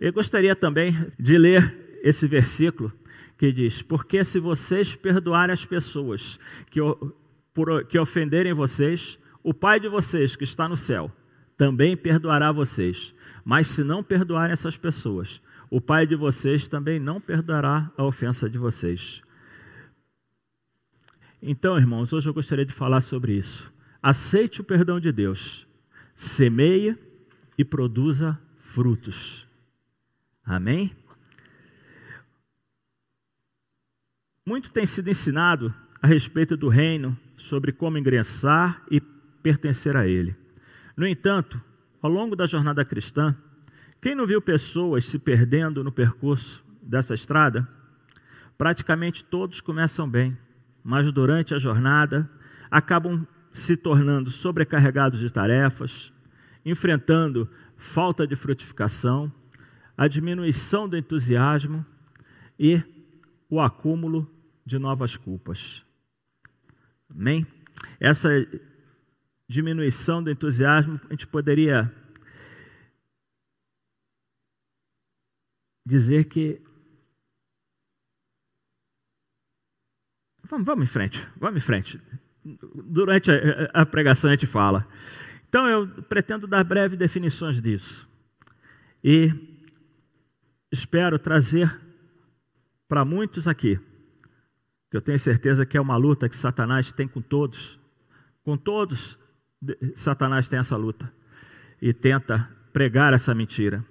Eu gostaria também de ler esse versículo que diz: Porque se vocês perdoarem as pessoas que, por, que ofenderem vocês, o Pai de vocês que está no céu também perdoará vocês. Mas se não perdoarem essas pessoas, o Pai de vocês também não perdoará a ofensa de vocês. Então, irmãos, hoje eu gostaria de falar sobre isso. Aceite o perdão de Deus, semeie e produza frutos. Amém? Muito tem sido ensinado a respeito do reino, sobre como ingressar e pertencer a ele. No entanto, ao longo da jornada cristã, quem não viu pessoas se perdendo no percurso dessa estrada? Praticamente todos começam bem, mas durante a jornada acabam se tornando sobrecarregados de tarefas, enfrentando falta de frutificação, a diminuição do entusiasmo e o acúmulo de novas culpas. Amém? Essa diminuição do entusiasmo, a gente poderia dizer que. Vamos, vamos em frente, vamos em frente. Durante a, a pregação a gente fala. Então eu pretendo dar breves definições disso. E espero trazer para muitos aqui, que eu tenho certeza que é uma luta que Satanás tem com todos. Com todos, Satanás tem essa luta e tenta pregar essa mentira.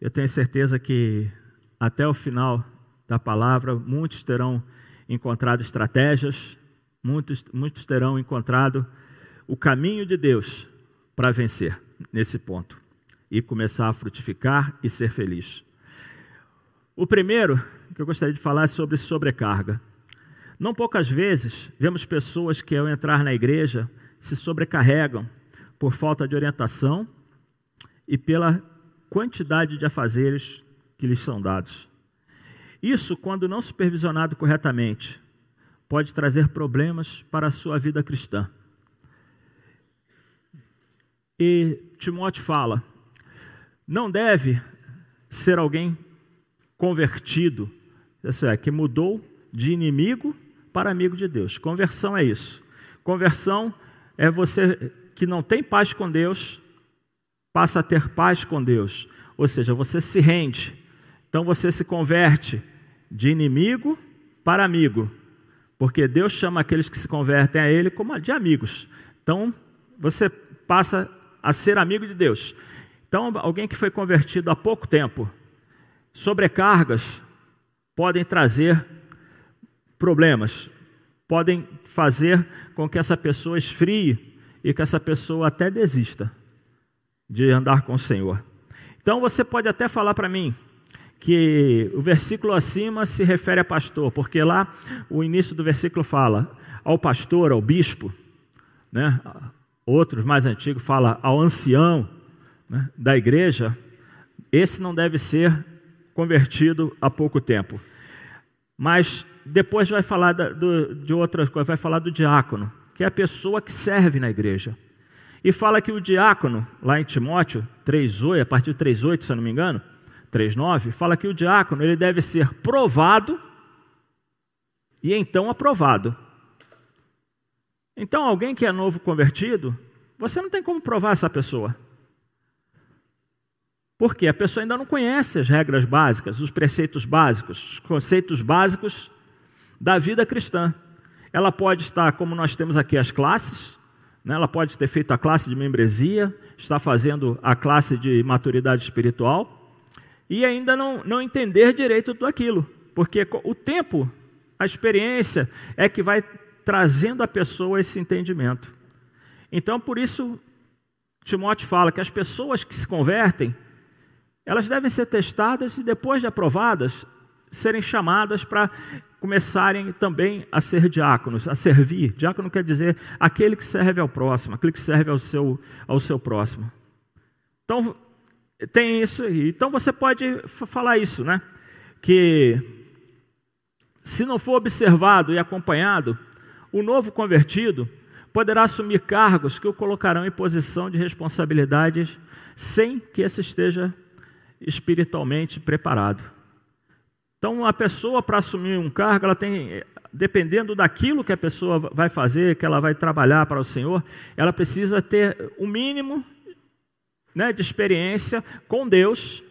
Eu tenho certeza que até o final da palavra, muitos terão encontrado estratégias, muitos, muitos terão encontrado o caminho de Deus para vencer nesse ponto e começar a frutificar e ser feliz. O primeiro que eu gostaria de falar é sobre sobrecarga. Não poucas vezes vemos pessoas que, ao entrar na igreja, se sobrecarregam por falta de orientação e pela quantidade de afazeres que lhes são dados. Isso, quando não supervisionado corretamente, pode trazer problemas para a sua vida cristã. E Timóteo fala: não deve ser alguém convertido, isso é, que mudou de inimigo para amigo de Deus. Conversão é isso. Conversão é você que não tem paz com Deus, passa a ter paz com Deus. Ou seja, você se rende. Então você se converte de inimigo para amigo. Porque Deus chama aqueles que se convertem a Ele como de amigos. Então você passa a ser amigo de Deus. Então, alguém que foi convertido há pouco tempo, Sobrecargas podem trazer problemas, podem fazer com que essa pessoa esfrie e que essa pessoa até desista de andar com o Senhor. Então você pode até falar para mim que o versículo acima se refere a pastor, porque lá o início do versículo fala ao pastor, ao bispo, né? Outros mais antigos fala ao ancião né? da igreja. Esse não deve ser convertido há pouco tempo. Mas depois vai falar do, de outras coisas, vai falar do diácono, que é a pessoa que serve na igreja. E fala que o diácono, lá em Timóteo 3,8, a partir de 3,8, se eu não me engano, 3,9, fala que o diácono ele deve ser provado e então aprovado. Então, alguém que é novo convertido, você não tem como provar essa pessoa. Porque a pessoa ainda não conhece as regras básicas, os preceitos básicos, os conceitos básicos da vida cristã. Ela pode estar, como nós temos aqui as classes, né? ela pode ter feito a classe de membresia, está fazendo a classe de maturidade espiritual e ainda não, não entender direito tudo aquilo, porque o tempo, a experiência é que vai trazendo a pessoa esse entendimento. Então, por isso, Timóteo fala que as pessoas que se convertem, elas devem ser testadas e, depois de aprovadas, serem chamadas para começarem também a ser diáconos, a servir. Diácono quer dizer aquele que serve ao próximo, aquele que serve ao seu, ao seu próximo. Então, tem isso aí. Então, você pode falar isso, né? Que se não for observado e acompanhado, o novo convertido poderá assumir cargos que o colocarão em posição de responsabilidades sem que esse esteja espiritualmente preparado. Então, a pessoa para assumir um cargo, ela tem, dependendo daquilo que a pessoa vai fazer, que ela vai trabalhar para o Senhor, ela precisa ter o um mínimo né, de experiência com Deus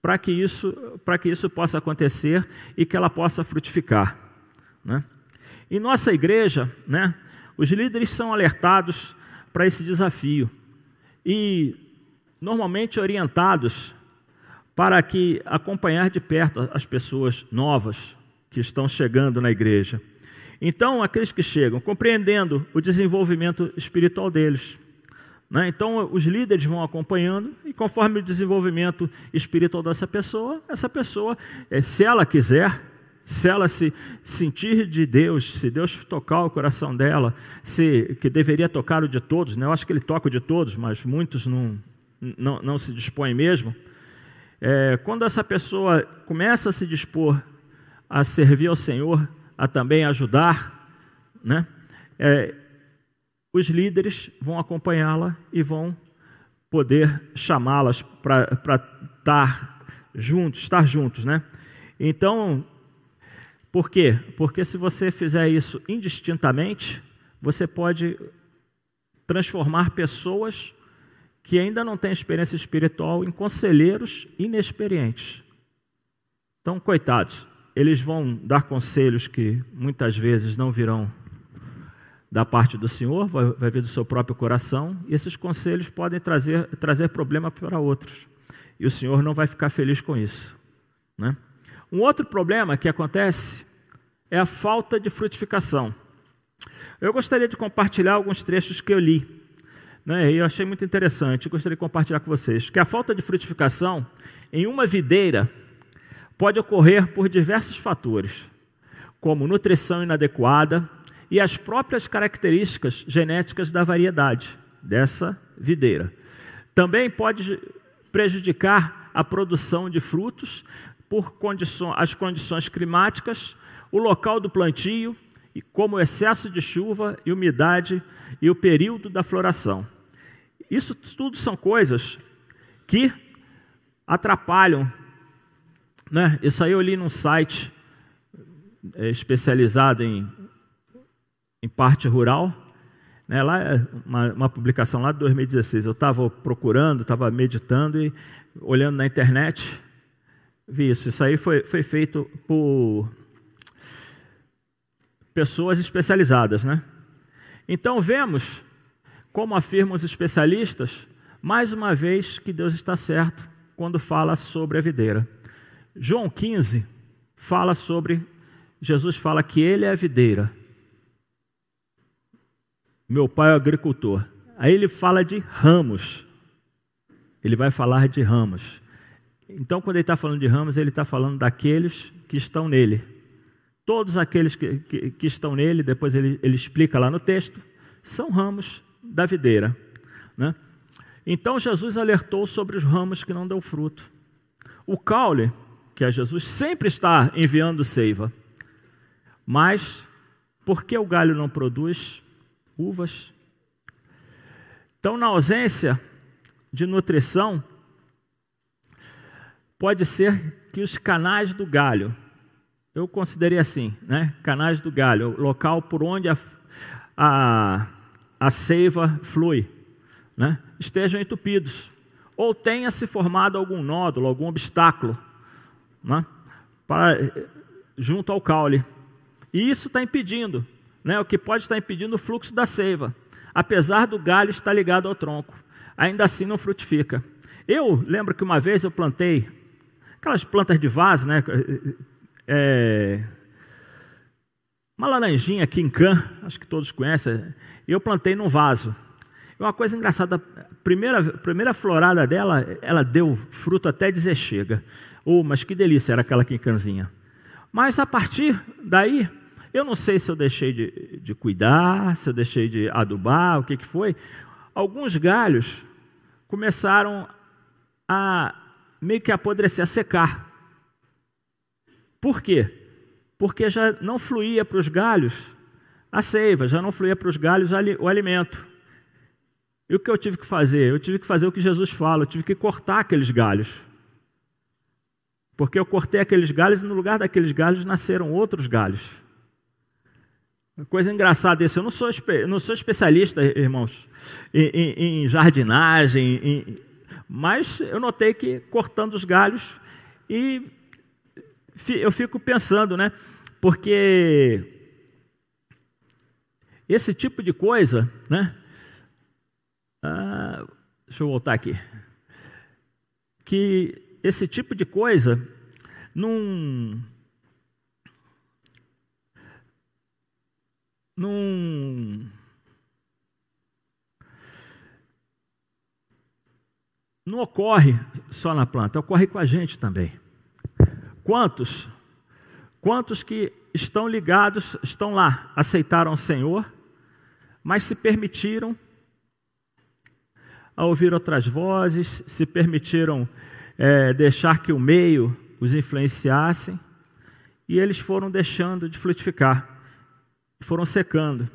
para que isso para que isso possa acontecer e que ela possa frutificar. Né? Em nossa igreja, né, os líderes são alertados para esse desafio e normalmente orientados para que acompanhar de perto as pessoas novas que estão chegando na igreja. Então, aqueles que chegam, compreendendo o desenvolvimento espiritual deles. Né? Então, os líderes vão acompanhando, e conforme o desenvolvimento espiritual dessa pessoa, essa pessoa, eh, se ela quiser, se ela se sentir de Deus, se Deus tocar o coração dela, se que deveria tocar o de todos, né? eu acho que ele toca o de todos, mas muitos não, não, não se dispõem mesmo. É, quando essa pessoa começa a se dispor a servir ao Senhor, a também ajudar, né? É, os líderes vão acompanhá-la e vão poder chamá-las para estar juntos, estar juntos, né? Então, por quê? Porque se você fizer isso indistintamente, você pode transformar pessoas que ainda não têm experiência espiritual em conselheiros inexperientes. Então, coitados, eles vão dar conselhos que muitas vezes não virão da parte do Senhor, vai, vai vir do seu próprio coração, e esses conselhos podem trazer, trazer problema para outros. E o Senhor não vai ficar feliz com isso. Né? Um outro problema que acontece é a falta de frutificação. Eu gostaria de compartilhar alguns trechos que eu li. Né, e eu achei muito interessante, gostaria de compartilhar com vocês. Que a falta de frutificação em uma videira pode ocorrer por diversos fatores, como nutrição inadequada e as próprias características genéticas da variedade dessa videira. Também pode prejudicar a produção de frutos por condições, as condições climáticas, o local do plantio, como o excesso de chuva e umidade e o período da floração. Isso tudo são coisas que atrapalham. Né? Isso aí eu li num site é, especializado em, em parte rural. Né? Lá é uma, uma publicação lá de 2016. Eu estava procurando, estava meditando e olhando na internet vi isso. Isso aí foi, foi feito por pessoas especializadas, né? Então vemos, como afirmam os especialistas, mais uma vez que Deus está certo quando fala sobre a videira. João 15 fala sobre, Jesus fala que ele é a videira. Meu pai é agricultor. Aí ele fala de ramos. Ele vai falar de ramos. Então, quando ele está falando de ramos, ele está falando daqueles que estão nele. Todos aqueles que, que, que estão nele, depois ele, ele, explica lá no texto, são ramos da videira. Né? Então, Jesus alertou sobre os ramos que não dão fruto. O caule, que é Jesus, sempre está enviando seiva. Mas, por que o galho não produz uvas? Então, na ausência de nutrição, pode ser que os canais do galho, eu considerei assim, né? Canais do galho, local por onde a, a, a seiva flui, né? Estejam entupidos. Ou tenha se formado algum nódulo, algum obstáculo, né? Para, junto ao caule. E isso está impedindo, né? O que pode estar impedindo o fluxo da seiva. Apesar do galho estar ligado ao tronco. Ainda assim não frutifica. Eu lembro que uma vez eu plantei aquelas plantas de vaso, né? É, uma laranjinha aqui em Can, acho que todos conhecem, eu plantei num vaso. E uma coisa engraçada, a primeira, primeira florada dela, ela deu fruto até dizer chega. Oh, mas que delícia era aquela quincanzinha. Mas a partir daí, eu não sei se eu deixei de, de cuidar, se eu deixei de adubar, o que, que foi. Alguns galhos começaram a meio que apodrecer, a secar. Por quê? Porque já não fluía para os galhos a seiva, já não fluía para os galhos o alimento. E o que eu tive que fazer? Eu tive que fazer o que Jesus fala, eu tive que cortar aqueles galhos. Porque eu cortei aqueles galhos e no lugar daqueles galhos nasceram outros galhos. Coisa engraçada isso. Eu não sou, não sou especialista, irmãos, em, em, em jardinagem, em, mas eu notei que cortando os galhos e eu fico pensando, né? Porque esse tipo de coisa, né? Ah, deixa eu voltar aqui. Que esse tipo de coisa não. Não. Não ocorre só na planta, ocorre com a gente também. Quantos? Quantos que estão ligados, estão lá, aceitaram o Senhor, mas se permitiram a ouvir outras vozes, se permitiram é, deixar que o meio os influenciassem, e eles foram deixando de frutificar, foram secando.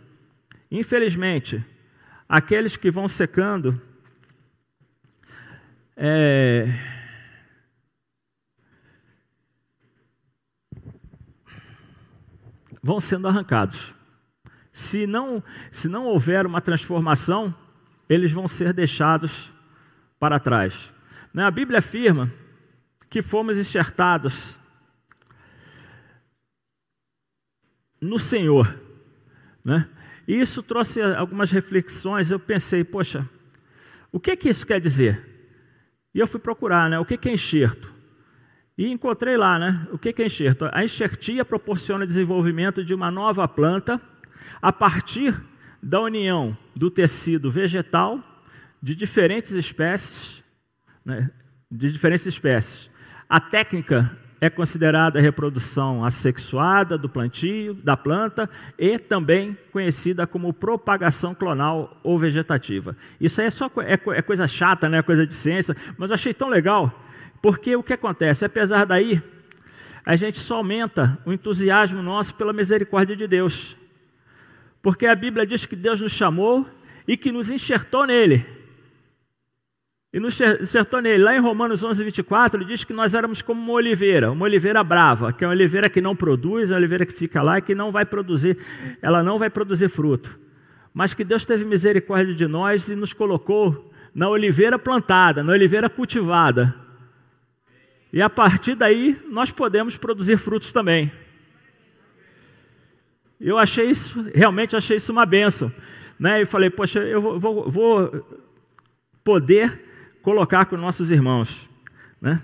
Infelizmente, aqueles que vão secando, é, vão sendo arrancados. Se não, se não houver uma transformação, eles vão ser deixados para trás. Né, a Bíblia afirma que fomos enxertados no Senhor. Né? E isso trouxe algumas reflexões. Eu pensei, poxa, o que, que isso quer dizer? E eu fui procurar, né? O que, que é enxerto? E encontrei lá, né? O que é enxerto? A enxertia proporciona o desenvolvimento de uma nova planta a partir da união do tecido vegetal de diferentes espécies, né? de diferentes espécies. A técnica é considerada a reprodução assexuada do plantio, da planta e também conhecida como propagação clonal ou vegetativa. Isso aí é só é, é coisa chata, né? coisa de ciência, mas achei tão legal porque o que acontece? Apesar daí, a gente só aumenta o entusiasmo nosso pela misericórdia de Deus. Porque a Bíblia diz que Deus nos chamou e que nos enxertou nele. E nos enxertou nele. Lá em Romanos 11, 24, ele diz que nós éramos como uma oliveira, uma oliveira brava, que é uma oliveira que não produz, é uma oliveira que fica lá e que não vai produzir, ela não vai produzir fruto. Mas que Deus teve misericórdia de nós e nos colocou na oliveira plantada, na oliveira cultivada e a partir daí nós podemos produzir frutos também. Eu achei isso, realmente achei isso uma benção. Né? E falei, poxa, eu vou, vou, vou poder colocar com nossos irmãos. Né?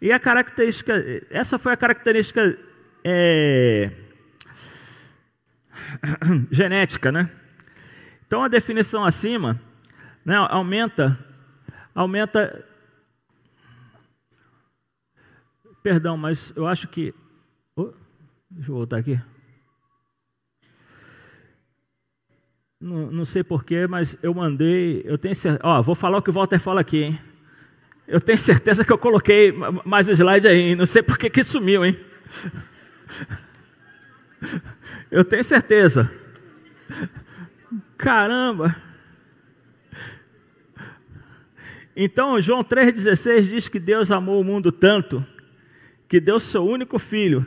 E a característica, essa foi a característica é, genética, né? Então a definição acima né, aumenta, aumenta Perdão, mas eu acho que. Oh, deixa eu voltar aqui. Não, não sei porquê, mas eu mandei. Eu tenho certeza. Ó, vou falar o que o Walter fala aqui, hein? Eu tenho certeza que eu coloquei mais slide aí, hein? Não sei por que sumiu, hein? Eu tenho certeza. Caramba! Então, João 3,16 diz que Deus amou o mundo tanto que deu seu único filho,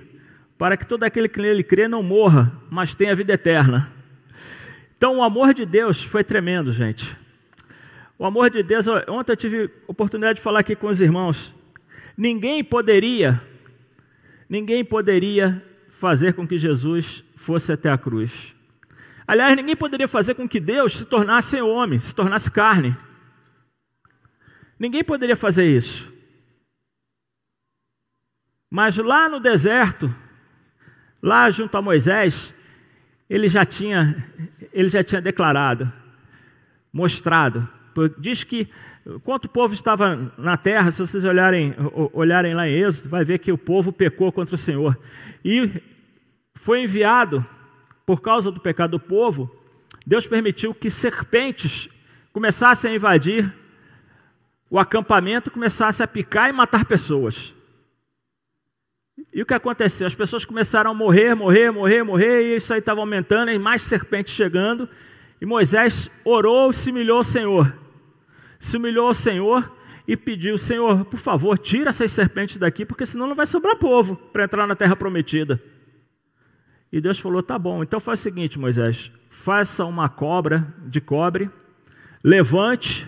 para que todo aquele que nele crê não morra, mas tenha vida eterna. Então, o amor de Deus foi tremendo, gente. O amor de Deus, ontem eu tive oportunidade de falar aqui com os irmãos. Ninguém poderia, ninguém poderia fazer com que Jesus fosse até a cruz. Aliás, ninguém poderia fazer com que Deus se tornasse homem, se tornasse carne. Ninguém poderia fazer isso. Mas lá no deserto, lá junto a Moisés, ele já tinha, ele já tinha declarado, mostrado. Diz que enquanto o povo estava na terra, se vocês olharem, olharem lá em Êxodo, vai ver que o povo pecou contra o Senhor. E foi enviado, por causa do pecado do povo, Deus permitiu que serpentes começassem a invadir o acampamento, começassem a picar e matar pessoas. E o que aconteceu? As pessoas começaram a morrer, morrer, morrer, morrer, e isso aí estava aumentando, e mais serpentes chegando. E Moisés orou, se humilhou ao Senhor. Se humilhou ao Senhor, e pediu: Senhor, por favor, tira essas serpentes daqui, porque senão não vai sobrar povo para entrar na terra prometida. E Deus falou: tá bom, então faz o seguinte, Moisés: faça uma cobra de cobre, levante,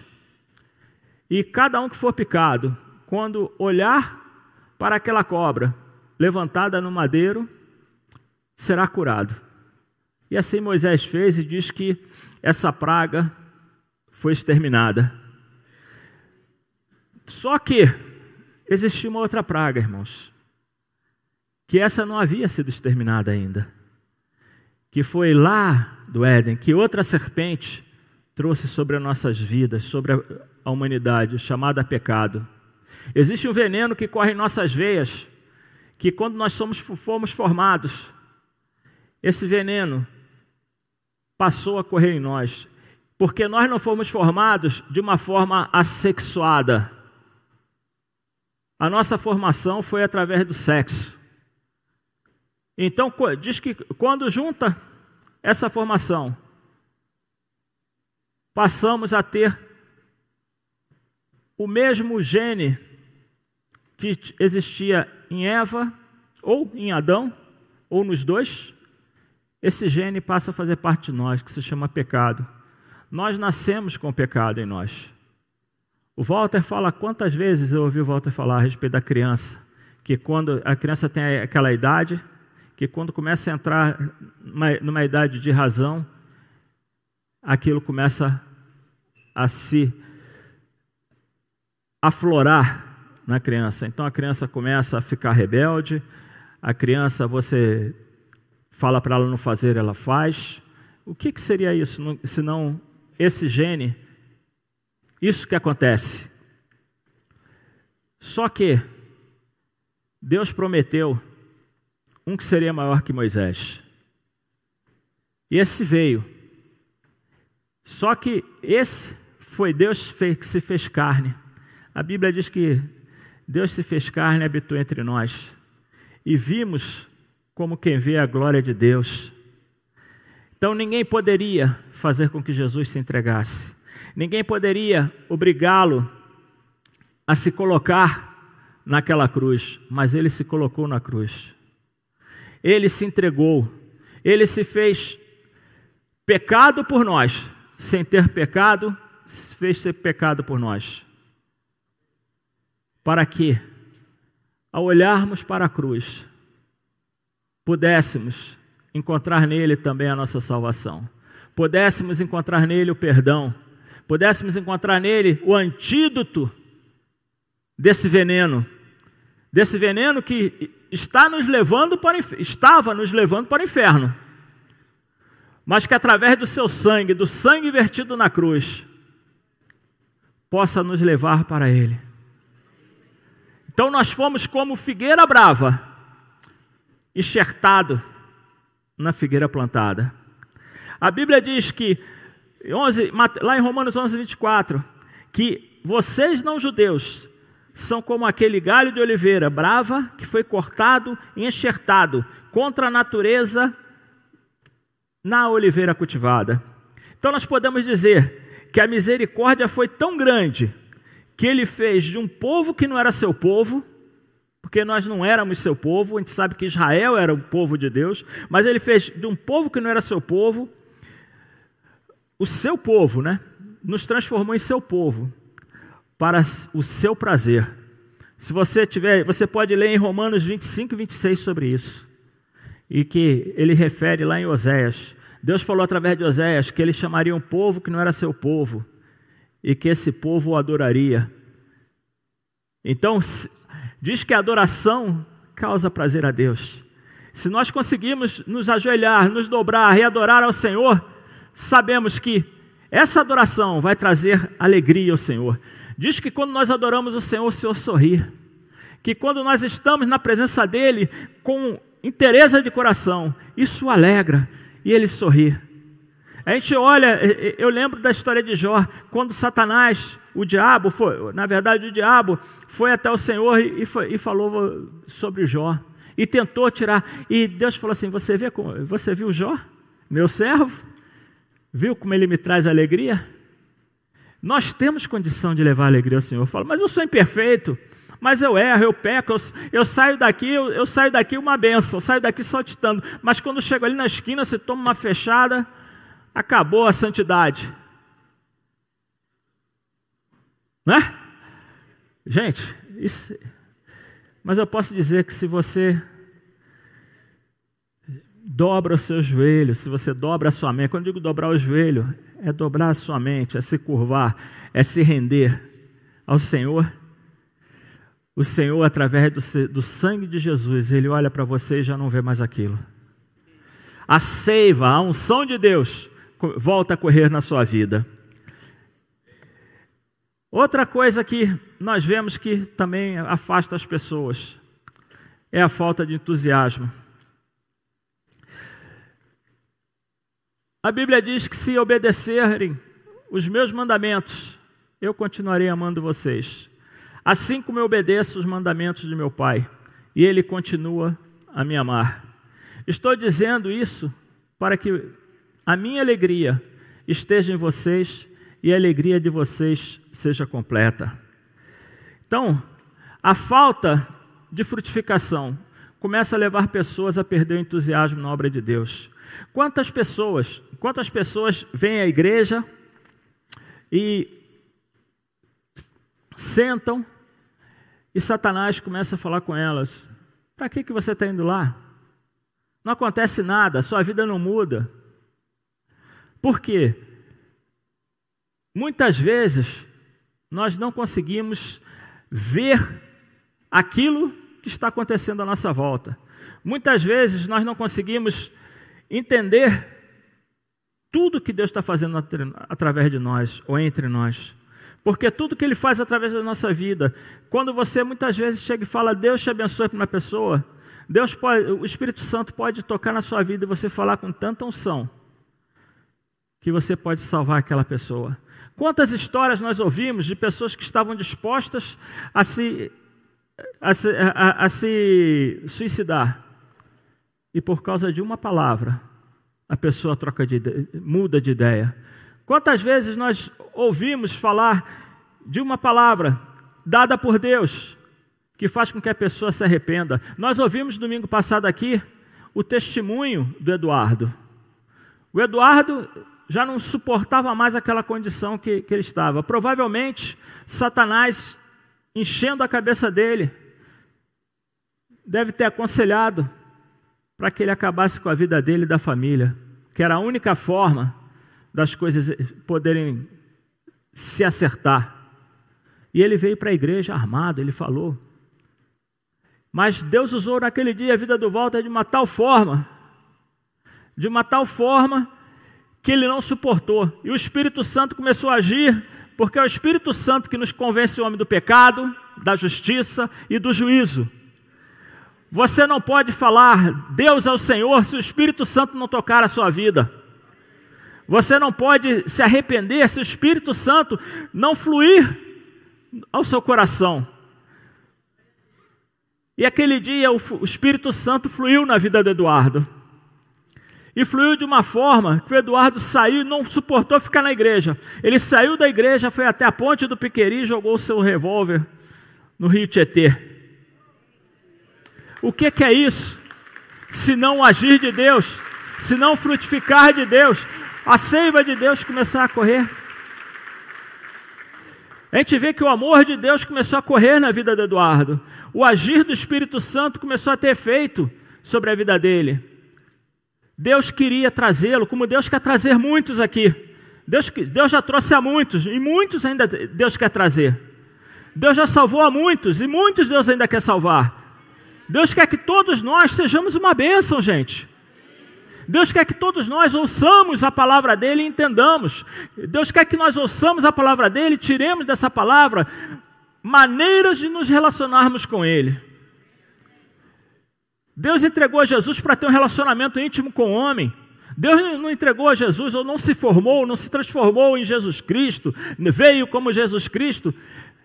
e cada um que for picado, quando olhar para aquela cobra levantada no madeiro, será curado. E assim Moisés fez e diz que essa praga foi exterminada. Só que existia uma outra praga, irmãos, que essa não havia sido exterminada ainda. Que foi lá do Éden que outra serpente trouxe sobre as nossas vidas, sobre a humanidade, chamada pecado. Existe um veneno que corre em nossas veias, que quando nós somos, fomos formados, esse veneno passou a correr em nós, porque nós não fomos formados de uma forma assexuada. A nossa formação foi através do sexo. Então, diz que quando junta essa formação, passamos a ter o mesmo gene que existia em Eva, ou em Adão, ou nos dois, esse gene passa a fazer parte de nós, que se chama pecado. Nós nascemos com pecado em nós. O Walter fala quantas vezes eu ouvi o Walter falar a respeito da criança, que quando a criança tem aquela idade, que quando começa a entrar numa, numa idade de razão, aquilo começa a se aflorar na criança. Então a criança começa a ficar rebelde, a criança você fala para ela não fazer, ela faz. O que, que seria isso, se não esse gene isso que acontece. Só que Deus prometeu um que seria maior que Moisés. E esse veio. Só que esse foi Deus que se fez carne. A Bíblia diz que Deus se fez carne e habitou entre nós. E vimos como quem vê a glória de Deus. Então ninguém poderia fazer com que Jesus se entregasse. Ninguém poderia obrigá-lo a se colocar naquela cruz, mas ele se colocou na cruz. Ele se entregou. Ele se fez pecado por nós, sem ter pecado, fez ser pecado por nós. Para que, ao olharmos para a cruz, pudéssemos encontrar nele também a nossa salvação, pudéssemos encontrar nele o perdão, pudéssemos encontrar nele o antídoto desse veneno, desse veneno que está nos levando para estava nos levando para o inferno. Mas que através do seu sangue, do sangue vertido na cruz, possa nos levar para ele. Então nós fomos como figueira brava, enxertado na figueira plantada. A Bíblia diz que 11, lá em Romanos 11, 24, que vocês não judeus são como aquele galho de oliveira brava que foi cortado e enxertado contra a natureza na oliveira cultivada. Então nós podemos dizer que a misericórdia foi tão grande que ele fez de um povo que não era seu povo, porque nós não éramos seu povo, a gente sabe que Israel era o povo de Deus, mas ele fez de um povo que não era seu povo, o seu povo, né? Nos transformou em seu povo para o seu prazer. Se você tiver, você pode ler em Romanos 25 e 26 sobre isso. E que ele refere lá em Oséias. Deus falou através de Oséias que ele chamaria um povo que não era seu povo e que esse povo o adoraria. Então, diz que a adoração causa prazer a Deus. Se nós conseguirmos nos ajoelhar, nos dobrar e adorar ao Senhor, sabemos que essa adoração vai trazer alegria ao Senhor. Diz que quando nós adoramos o Senhor, o Senhor sorri. Que quando nós estamos na presença dEle com interesse de coração, isso o alegra e ele sorri. A gente olha, eu lembro da história de Jó, quando Satanás, o diabo, foi, na verdade o diabo, foi até o Senhor e, foi, e falou sobre Jó. E tentou tirar. E Deus falou assim: Você, vê, você viu Jó, meu servo? Viu como ele me traz alegria? Nós temos condição de levar alegria ao Senhor. Eu falo, mas eu sou imperfeito, mas eu erro, eu peco, eu, eu saio daqui, eu, eu, saio daqui uma benção, eu saio daqui saltitando. Mas quando chego ali na esquina, você toma uma fechada, acabou a santidade. Né? Gente, isso. Mas eu posso dizer que se você dobra o seu joelho, se você dobra a sua mente, quando eu digo dobrar o joelho, é dobrar a sua mente, é se curvar, é se render ao Senhor. O Senhor, através do, do sangue de Jesus, Ele olha para você e já não vê mais aquilo. A seiva, a unção de Deus volta a correr na sua vida. Outra coisa que nós vemos que também afasta as pessoas é a falta de entusiasmo. A Bíblia diz que se obedecerem os meus mandamentos, eu continuarei amando vocês. Assim como eu obedeço os mandamentos de meu Pai, e Ele continua a me amar. Estou dizendo isso para que a minha alegria esteja em vocês e a alegria de vocês seja completa. Então, a falta de frutificação começa a levar pessoas a perder o entusiasmo na obra de Deus. Quantas pessoas, quantas pessoas vêm à igreja e sentam e Satanás começa a falar com elas: para que, que você está indo lá? Não acontece nada, sua vida não muda. Por quê? Muitas vezes nós não conseguimos ver aquilo que está acontecendo à nossa volta. Muitas vezes nós não conseguimos entender tudo que Deus está fazendo através de nós ou entre nós. Porque tudo que Ele faz através da nossa vida, quando você muitas vezes chega e fala, Deus te abençoe para uma pessoa, Deus pode, o Espírito Santo pode tocar na sua vida e você falar com tanta unção que você pode salvar aquela pessoa. Quantas histórias nós ouvimos de pessoas que estavam dispostas a se, a se, a, a se suicidar e por causa de uma palavra a pessoa troca de muda de ideia. Quantas vezes nós ouvimos falar de uma palavra dada por Deus que faz com que a pessoa se arrependa? Nós ouvimos domingo passado aqui o testemunho do Eduardo. O Eduardo já não suportava mais aquela condição que, que ele estava. Provavelmente, Satanás, enchendo a cabeça dele, deve ter aconselhado para que ele acabasse com a vida dele e da família, que era a única forma das coisas poderem se acertar. E ele veio para a igreja armado, ele falou. Mas Deus usou naquele dia a vida do Walter de uma tal forma, de uma tal forma que ele não suportou. E o Espírito Santo começou a agir, porque é o Espírito Santo que nos convence o homem do pecado, da justiça e do juízo. Você não pode falar Deus é o Senhor se o Espírito Santo não tocar a sua vida. Você não pode se arrepender se o Espírito Santo não fluir ao seu coração. E aquele dia o Espírito Santo fluiu na vida do Eduardo. E fluiu de uma forma que o Eduardo saiu e não suportou ficar na igreja. Ele saiu da igreja, foi até a ponte do Piqueri e jogou o seu revólver no rio Tietê. O que, que é isso? Se não agir de Deus, se não frutificar de Deus, a seiva de Deus começar a correr. A gente vê que o amor de Deus começou a correr na vida do Eduardo. O agir do Espírito Santo começou a ter efeito sobre a vida dele. Deus queria trazê-lo, como Deus quer trazer muitos aqui. Deus, Deus já trouxe a muitos, e muitos ainda Deus quer trazer. Deus já salvou a muitos, e muitos Deus ainda quer salvar. Deus quer que todos nós sejamos uma bênção, gente. Deus quer que todos nós ouçamos a palavra dele e entendamos. Deus quer que nós ouçamos a palavra dele e tiremos dessa palavra maneiras de nos relacionarmos com ele. Deus entregou a Jesus para ter um relacionamento íntimo com o homem. Deus não entregou a Jesus, ou não se formou, não se transformou em Jesus Cristo, veio como Jesus Cristo,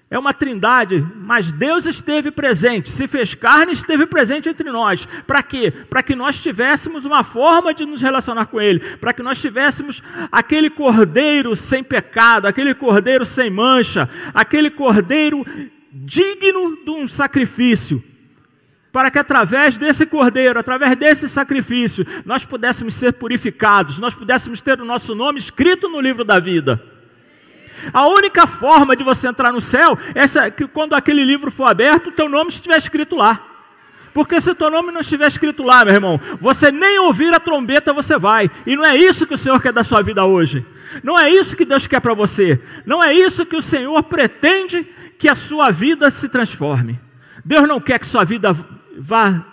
é uma trindade, mas Deus esteve presente, se fez carne, esteve presente entre nós. Para quê? Para que nós tivéssemos uma forma de nos relacionar com Ele, para que nós tivéssemos aquele cordeiro sem pecado, aquele cordeiro sem mancha, aquele cordeiro digno de um sacrifício. Para que através desse cordeiro, através desse sacrifício, nós pudéssemos ser purificados, nós pudéssemos ter o nosso nome escrito no livro da vida. A única forma de você entrar no céu é que quando aquele livro for aberto, teu nome estiver escrito lá. Porque se o teu nome não estiver escrito lá, meu irmão, você nem ouvir a trombeta você vai. E não é isso que o Senhor quer da sua vida hoje. Não é isso que Deus quer para você. Não é isso que o Senhor pretende que a sua vida se transforme. Deus não quer que sua vida vá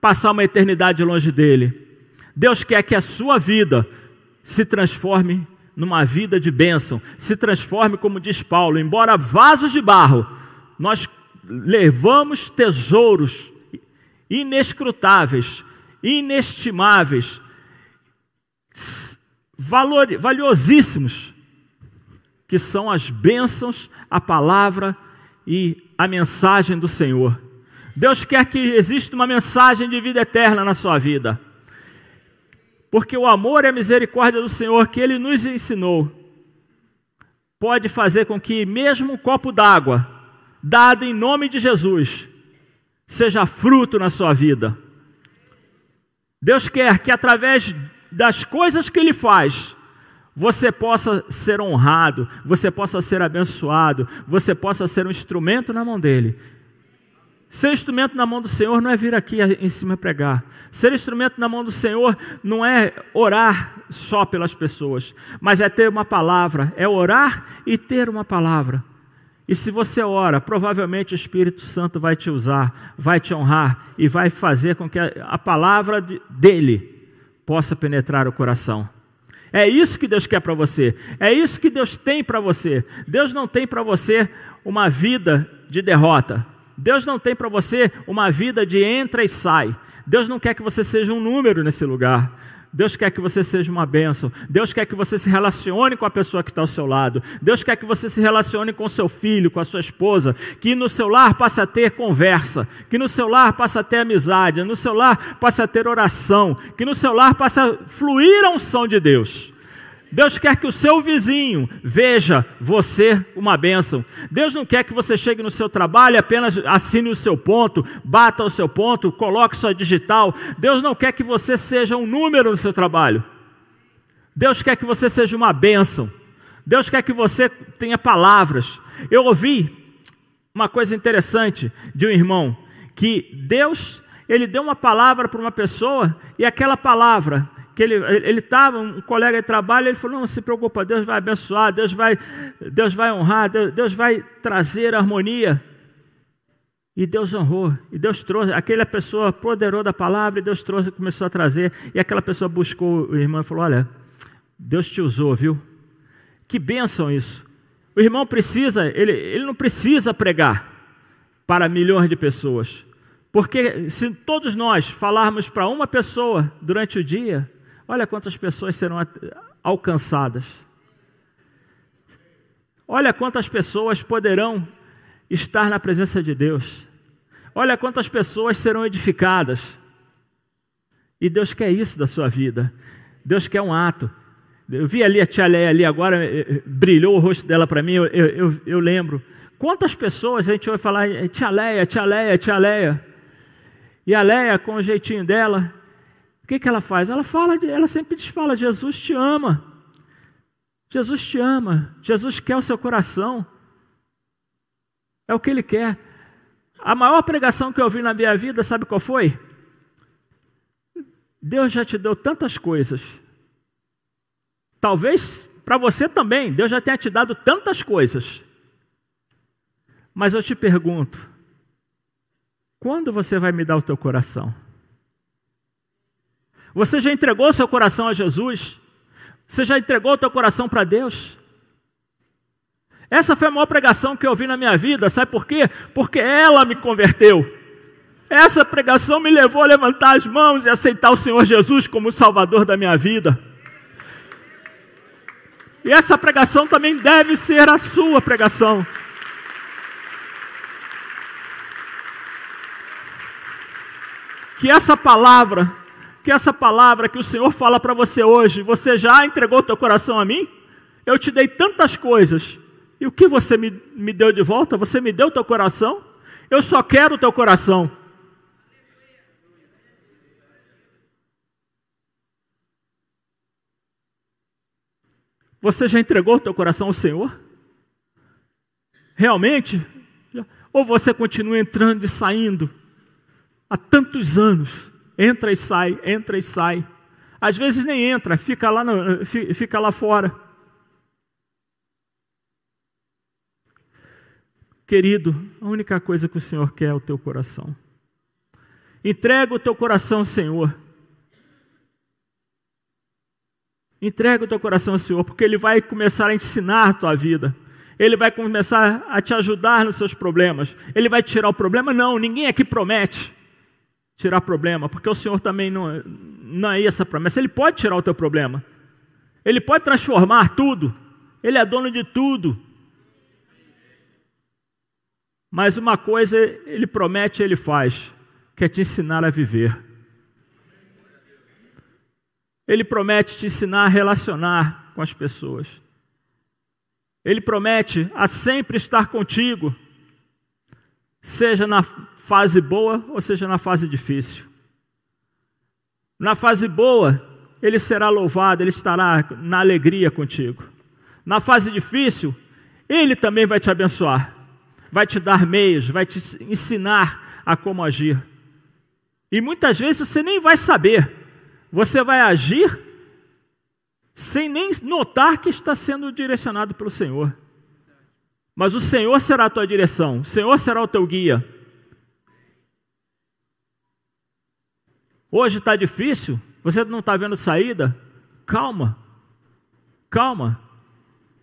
passar uma eternidade longe dele. Deus quer que a sua vida se transforme numa vida de bênção, se transforme, como diz Paulo, embora vasos de barro, nós levamos tesouros inescrutáveis, inestimáveis, valor, valiosíssimos, que são as bênçãos, a palavra e a mensagem do Senhor. Deus quer que exista uma mensagem de vida eterna na sua vida porque o amor e a misericórdia do Senhor que Ele nos ensinou pode fazer com que, mesmo um copo d'água, dado em nome de Jesus, seja fruto na sua vida. Deus quer que, através das coisas que Ele faz, você possa ser honrado, você possa ser abençoado, você possa ser um instrumento na mão dele Ser instrumento na mão do Senhor não é vir aqui em cima pregar. Ser instrumento na mão do Senhor não é orar só pelas pessoas, mas é ter uma palavra, é orar e ter uma palavra. E se você ora, provavelmente o Espírito Santo vai te usar, vai te honrar e vai fazer com que a palavra dele possa penetrar o coração. É isso que Deus quer para você. É isso que Deus tem para você. Deus não tem para você uma vida de derrota. Deus não tem para você uma vida de entra e sai. Deus não quer que você seja um número nesse lugar. Deus quer que você seja uma bênção. Deus quer que você se relacione com a pessoa que está ao seu lado. Deus quer que você se relacione com seu filho, com a sua esposa. Que no seu lar passe a ter conversa. Que no seu lar passe a ter amizade. No seu lar passe a ter oração. Que no seu lar passe a fluir a unção de Deus. Deus quer que o seu vizinho veja você uma bênção. Deus não quer que você chegue no seu trabalho apenas assine o seu ponto, bata o seu ponto, coloque sua digital. Deus não quer que você seja um número no seu trabalho. Deus quer que você seja uma bênção. Deus quer que você tenha palavras. Eu ouvi uma coisa interessante de um irmão que Deus ele deu uma palavra para uma pessoa e aquela palavra que ele estava, um colega de trabalho, ele falou, não se preocupa, Deus vai abençoar, Deus vai, Deus vai honrar, Deus, Deus vai trazer harmonia. E Deus honrou, e Deus trouxe, aquela pessoa poderou da palavra, e Deus trouxe, começou a trazer, e aquela pessoa buscou o irmão e falou, olha, Deus te usou, viu? Que bênção isso. O irmão precisa, ele, ele não precisa pregar para milhões de pessoas. Porque se todos nós falarmos para uma pessoa durante o dia, Olha quantas pessoas serão alcançadas. Olha quantas pessoas poderão estar na presença de Deus. Olha quantas pessoas serão edificadas. E Deus quer isso da sua vida. Deus quer um ato. Eu vi ali a tia Leia ali agora, eh, eh, brilhou o rosto dela para mim, eu, eu, eu, lembro. Quantas pessoas a gente vai falar, tia Leia, tia Leia, tia Leia. E a Leia, com o jeitinho dela, o que, que ela faz? Ela fala, ela sempre te fala: Jesus te ama. Jesus te ama. Jesus quer o seu coração. É o que Ele quer. A maior pregação que eu vi na minha vida, sabe qual foi? Deus já te deu tantas coisas. Talvez para você também, Deus já tenha te dado tantas coisas. Mas eu te pergunto: quando você vai me dar o teu coração? Você já entregou seu coração a Jesus? Você já entregou o teu coração para Deus? Essa foi a maior pregação que eu ouvi na minha vida, sabe por quê? Porque ela me converteu. Essa pregação me levou a levantar as mãos e aceitar o Senhor Jesus como o Salvador da minha vida. E essa pregação também deve ser a sua pregação. Que essa palavra que essa palavra que o Senhor fala para você hoje, você já entregou teu coração a mim? Eu te dei tantas coisas. E o que você me, me deu de volta? Você me deu teu coração? Eu só quero o teu coração. Você já entregou teu coração ao Senhor? Realmente? Ou você continua entrando e saindo há tantos anos? Entra e sai, entra e sai. Às vezes nem entra, fica lá, no, fica lá fora. Querido, a única coisa que o Senhor quer é o teu coração. Entrega o teu coração Senhor. Entrega o teu coração ao Senhor, porque Ele vai começar a ensinar a tua vida. Ele vai começar a te ajudar nos seus problemas. Ele vai tirar o problema? Não, ninguém aqui promete tirar problema, porque o Senhor também não, não é essa promessa. Ele pode tirar o teu problema. Ele pode transformar tudo. Ele é dono de tudo. Mas uma coisa ele promete ele faz, que é te ensinar a viver. Ele promete te ensinar a relacionar com as pessoas. Ele promete a sempre estar contigo, seja na fase boa ou seja na fase difícil. Na fase boa, ele será louvado, ele estará na alegria contigo. Na fase difícil, ele também vai te abençoar, vai te dar meios, vai te ensinar a como agir. E muitas vezes você nem vai saber, você vai agir sem nem notar que está sendo direcionado pelo Senhor. Mas o Senhor será a tua direção, o Senhor será o teu guia. Hoje está difícil, você não está vendo saída? Calma, calma,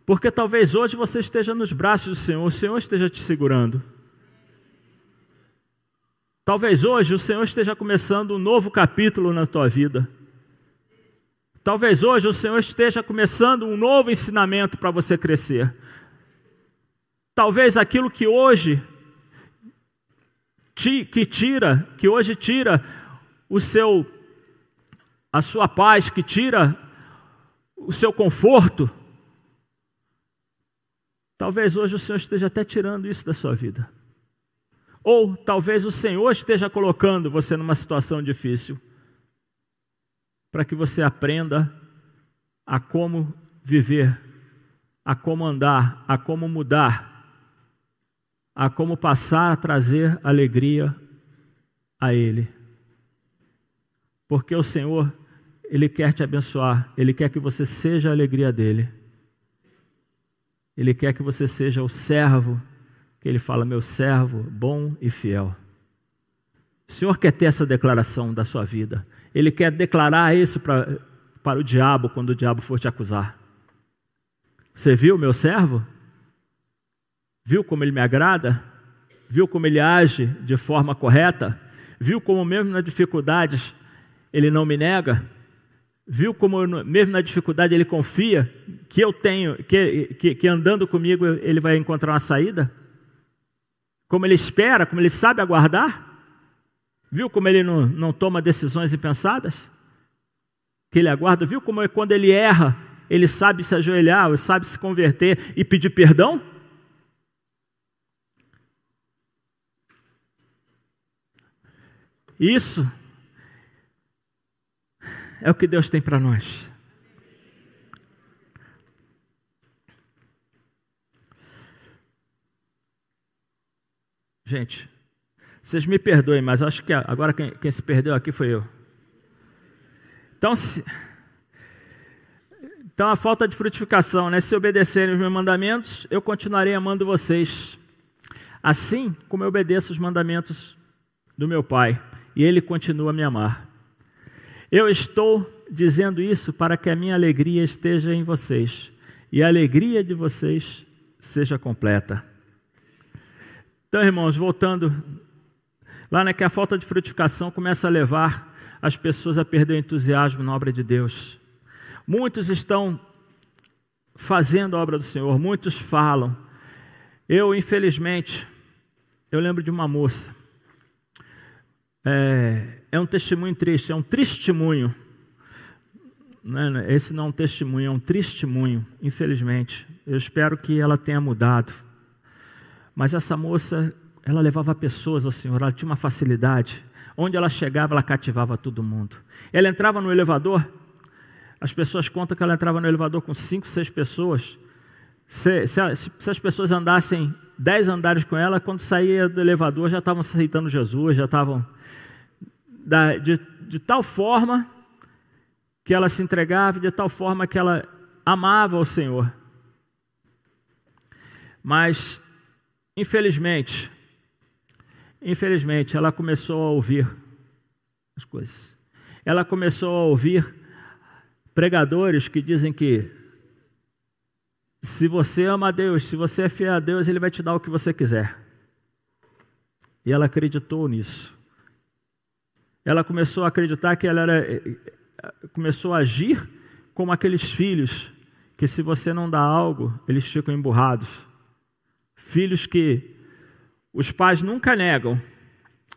porque talvez hoje você esteja nos braços do Senhor, o Senhor esteja te segurando. Talvez hoje o Senhor esteja começando um novo capítulo na tua vida. Talvez hoje o Senhor esteja começando um novo ensinamento para você crescer. Talvez aquilo que hoje que tira, que hoje tira o seu a sua paz, que tira o seu conforto. Talvez hoje o Senhor esteja até tirando isso da sua vida. Ou talvez o Senhor esteja colocando você numa situação difícil para que você aprenda a como viver, a como andar, a como mudar, a como passar a trazer alegria a Ele. Porque o Senhor, Ele quer te abençoar, Ele quer que você seja a alegria dEle. Ele quer que você seja o servo, que Ele fala, meu servo, bom e fiel. O Senhor quer ter essa declaração da sua vida. Ele quer declarar isso pra, para o diabo quando o diabo for te acusar. Você viu meu servo? Viu como ele me agrada? Viu como ele age de forma correta? Viu como, mesmo nas dificuldades, ele não me nega? Viu como, mesmo na dificuldade, ele confia que eu tenho, que, que, que andando comigo ele vai encontrar uma saída? Como ele espera, como ele sabe aguardar? Viu como ele não, não toma decisões impensadas? Que ele aguarda. Viu como é quando ele erra, ele sabe se ajoelhar, sabe se converter e pedir perdão? Isso é o que Deus tem para nós. Gente, vocês me perdoem, mas acho que agora quem, quem se perdeu aqui foi eu. Então, se, então a falta de frutificação, né? Se obedecerem os meus mandamentos, eu continuarei amando vocês. Assim como eu obedeço os mandamentos do meu Pai, e Ele continua a me amar. Eu estou dizendo isso para que a minha alegria esteja em vocês e a alegria de vocês seja completa. Então, irmãos, voltando Lá né, que a falta de frutificação começa a levar as pessoas a perder o entusiasmo na obra de Deus. Muitos estão fazendo a obra do Senhor, muitos falam. Eu, infelizmente, eu lembro de uma moça. É, é um testemunho triste, é um testemunho. Né, esse não é um testemunho, é um testemunho, infelizmente. Eu espero que ela tenha mudado. Mas essa moça, ela levava pessoas ao Senhor, ela tinha uma facilidade. Onde ela chegava, ela cativava todo mundo. Ela entrava no elevador, as pessoas contam que ela entrava no elevador com cinco, seis pessoas. Se, se, se as pessoas andassem dez andares com ela, quando saía do elevador já estavam aceitando Jesus, já estavam. Da, de, de tal forma que ela se entregava, de tal forma que ela amava o Senhor. Mas, infelizmente, infelizmente, ela começou a ouvir as coisas. Ela começou a ouvir pregadores que dizem que se você ama a Deus, se você é fiel a Deus, Ele vai te dar o que você quiser. E ela acreditou nisso. Ela começou a acreditar que ela era, começou a agir como aqueles filhos que se você não dá algo, eles ficam emburrados. Filhos que os pais nunca negam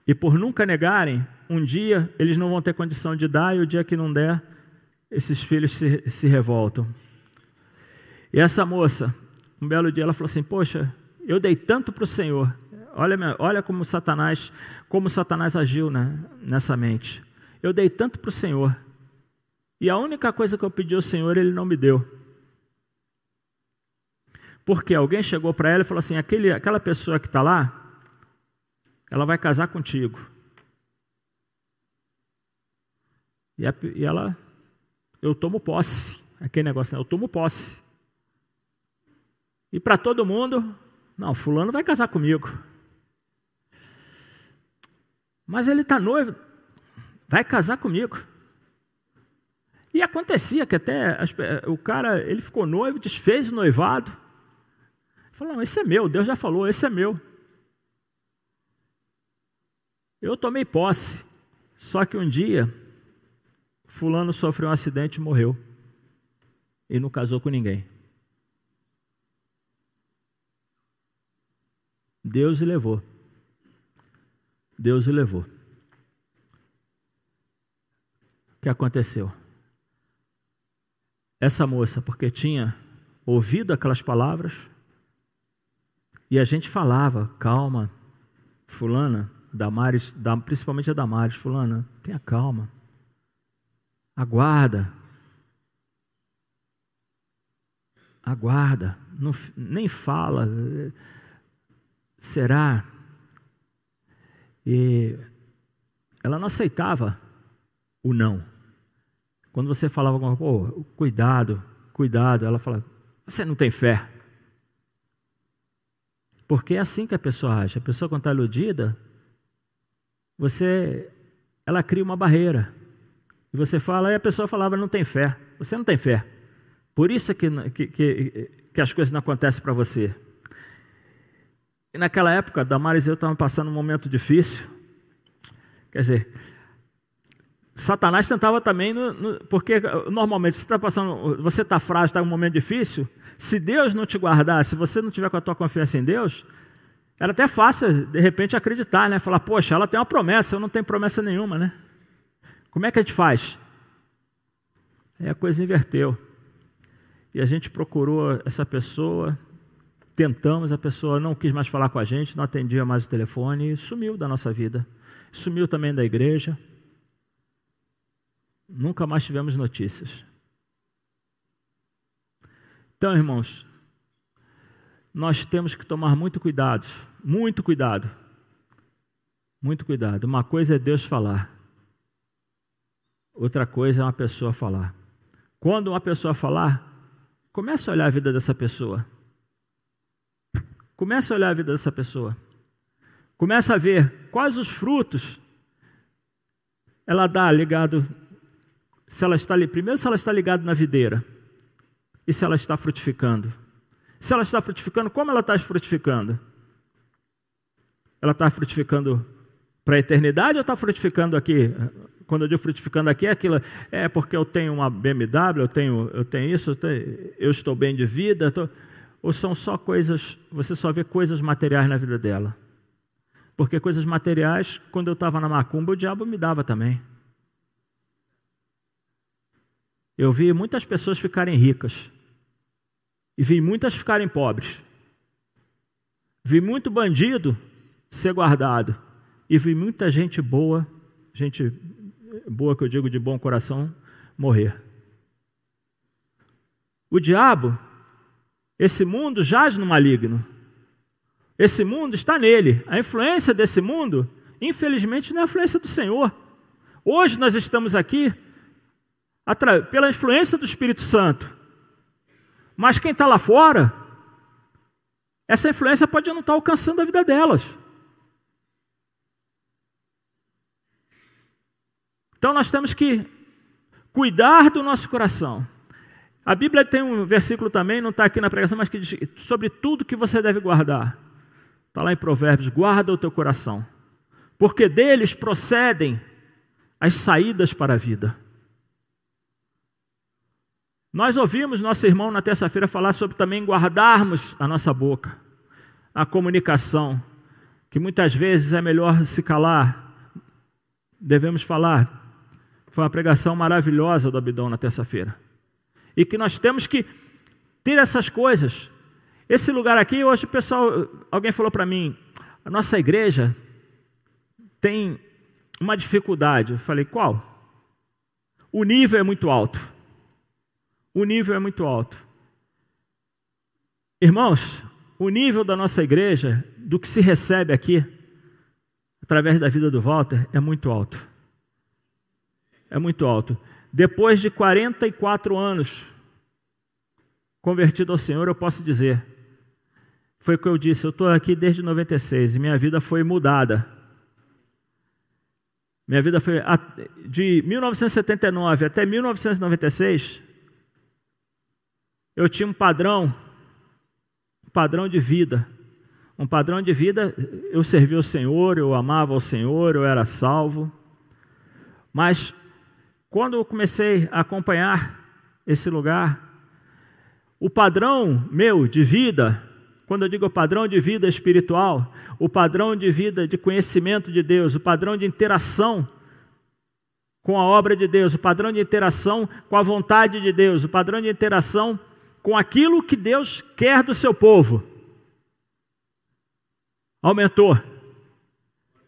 e por nunca negarem, um dia eles não vão ter condição de dar e o dia que não der, esses filhos se, se revoltam. E essa moça, um belo dia, ela falou assim: Poxa, eu dei tanto para o Senhor. Olha, olha como Satanás, como Satanás agiu né, nessa mente. Eu dei tanto para o Senhor. E a única coisa que eu pedi ao Senhor, Ele não me deu. Porque alguém chegou para ela e falou assim: Aquele, aquela pessoa que está lá, ela vai casar contigo. E, a, e ela eu tomo posse. Aquele negócio, né? eu tomo posse. E para todo mundo, não, fulano vai casar comigo. Mas ele está noivo, vai casar comigo. E acontecia que até o cara, ele ficou noivo, desfez o noivado. Falou, esse é meu, Deus já falou, esse é meu. Eu tomei posse. Só que um dia, Fulano sofreu um acidente e morreu. E não casou com ninguém. Deus levou. Deus o levou. O que aconteceu? Essa moça, porque tinha ouvido aquelas palavras, e a gente falava, calma, fulana, Damares, principalmente a Damares, fulana, tenha calma. Aguarda. Aguarda. Não, nem fala. Será? E ela não aceitava o não. Quando você falava alguma coisa, cuidado, cuidado, ela fala, você não tem fé. Porque é assim que a pessoa age. A pessoa, quando está iludida, você, ela cria uma barreira. E você fala, e a pessoa falava, não tem fé. Você não tem fé. Por isso é que, que, que, que as coisas não acontecem para você. E naquela época, Damares e eu estávamos passando um momento difícil. Quer dizer, Satanás tentava também, no, no, porque normalmente você está passando, você está frágil, está em um momento difícil. Se Deus não te guardar, se você não tiver com a tua confiança em Deus, era até fácil de repente acreditar, né? Falar, poxa, ela tem uma promessa, eu não tenho promessa nenhuma, né? Como é que a gente faz? Aí a coisa inverteu. E a gente procurou essa pessoa, tentamos, a pessoa não quis mais falar com a gente, não atendia mais o telefone e sumiu da nossa vida. Sumiu também da igreja. Nunca mais tivemos notícias. Então, irmãos, nós temos que tomar muito cuidado, muito cuidado. Muito cuidado. Uma coisa é Deus falar, Outra coisa é uma pessoa falar. Quando uma pessoa falar, comece a olhar a vida dessa pessoa. Comece a olhar a vida dessa pessoa. Comece a ver quais os frutos ela dá ligado. Se ela está ali, primeiro se ela está ligada na videira e se ela está frutificando. Se ela está frutificando, como ela está frutificando? Ela está frutificando para a eternidade ou está frutificando aqui quando eu digo frutificando aqui, é aquilo, é porque eu tenho uma BMW, eu tenho, eu tenho isso, eu, tenho, eu estou bem de vida, tô, ou são só coisas, você só vê coisas materiais na vida dela. Porque coisas materiais, quando eu estava na macumba, o diabo me dava também. Eu vi muitas pessoas ficarem ricas. E vi muitas ficarem pobres. Vi muito bandido ser guardado. E vi muita gente boa, gente boa que eu digo de bom coração, morrer. O diabo, esse mundo jaz no maligno. Esse mundo está nele. A influência desse mundo, infelizmente, não é a influência do Senhor. Hoje nós estamos aqui pela influência do Espírito Santo. Mas quem está lá fora, essa influência pode não estar tá alcançando a vida delas. Então nós temos que cuidar do nosso coração. A Bíblia tem um versículo também, não está aqui na pregação, mas que diz sobre tudo que você deve guardar. Está lá em Provérbios: guarda o teu coração, porque deles procedem as saídas para a vida. Nós ouvimos nosso irmão na terça-feira falar sobre também guardarmos a nossa boca, a comunicação, que muitas vezes é melhor se calar, devemos falar. Foi uma pregação maravilhosa do Abidão na terça-feira. E que nós temos que ter essas coisas. Esse lugar aqui, hoje o pessoal, alguém falou para mim, a nossa igreja tem uma dificuldade. Eu falei, qual? O nível é muito alto o nível é muito alto. Irmãos, o nível da nossa igreja, do que se recebe aqui, através da vida do Walter, é muito alto. É muito alto. Depois de 44 anos convertido ao Senhor, eu posso dizer, foi o que eu disse, eu estou aqui desde 96 e minha vida foi mudada. Minha vida foi de 1979 até 1996, eu tinha um padrão, um padrão de vida. Um padrão de vida, eu servia o Senhor, eu amava o Senhor, eu era salvo. Mas quando eu comecei a acompanhar esse lugar, o padrão meu de vida, quando eu digo padrão de vida espiritual, o padrão de vida de conhecimento de Deus, o padrão de interação com a obra de Deus, o padrão de interação com a vontade de Deus, o padrão de interação com aquilo que Deus quer do seu povo. Aumentou,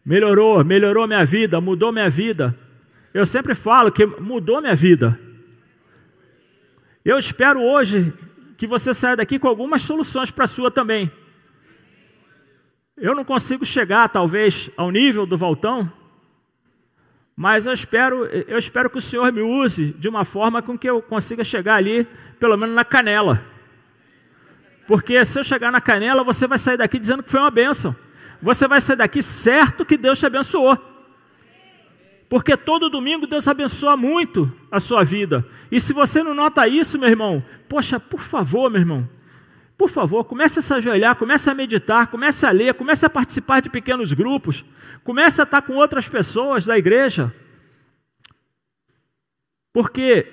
melhorou, melhorou minha vida, mudou minha vida. Eu sempre falo que mudou minha vida. Eu espero hoje que você saia daqui com algumas soluções para a sua também. Eu não consigo chegar, talvez, ao nível do Valtão, mas eu espero, eu espero que o Senhor me use de uma forma com que eu consiga chegar ali, pelo menos na canela. Porque se eu chegar na canela, você vai sair daqui dizendo que foi uma bênção. Você vai sair daqui certo que Deus te abençoou. Porque todo domingo Deus abençoa muito a sua vida. E se você não nota isso, meu irmão, poxa, por favor, meu irmão, por favor, comece a se ajoelhar, comece a meditar, comece a ler, comece a participar de pequenos grupos, comece a estar com outras pessoas da igreja. Porque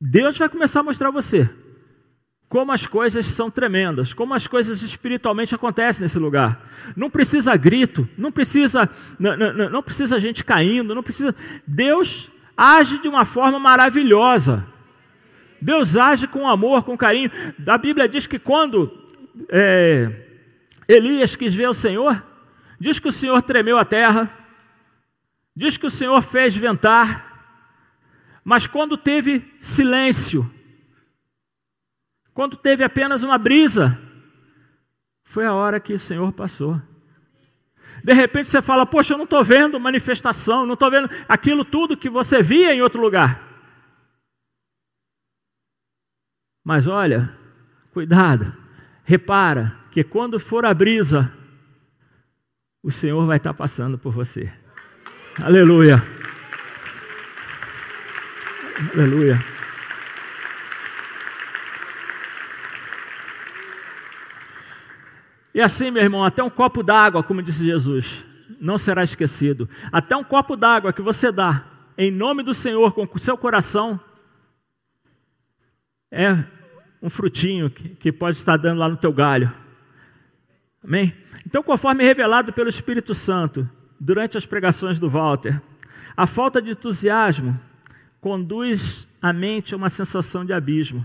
Deus vai começar a mostrar você como as coisas são tremendas, como as coisas espiritualmente acontecem nesse lugar. Não precisa grito, não precisa, não, não, não precisa gente caindo, não precisa. Deus age de uma forma maravilhosa. Deus age com amor, com carinho. A Bíblia diz que quando é, Elias quis ver o Senhor, diz que o Senhor tremeu a terra, diz que o Senhor fez ventar, mas quando teve silêncio, quando teve apenas uma brisa, foi a hora que o Senhor passou. De repente você fala, poxa, eu não estou vendo manifestação, não estou vendo aquilo tudo que você via em outro lugar. Mas olha, cuidado, repara que quando for a brisa, o Senhor vai estar passando por você. Aleluia. Aleluia. E assim, meu irmão, até um copo d'água, como disse Jesus, não será esquecido. Até um copo d'água que você dá em nome do Senhor com o seu coração, é um frutinho que, que pode estar dando lá no teu galho. Amém? Então, conforme revelado pelo Espírito Santo durante as pregações do Walter, a falta de entusiasmo conduz a mente a uma sensação de abismo.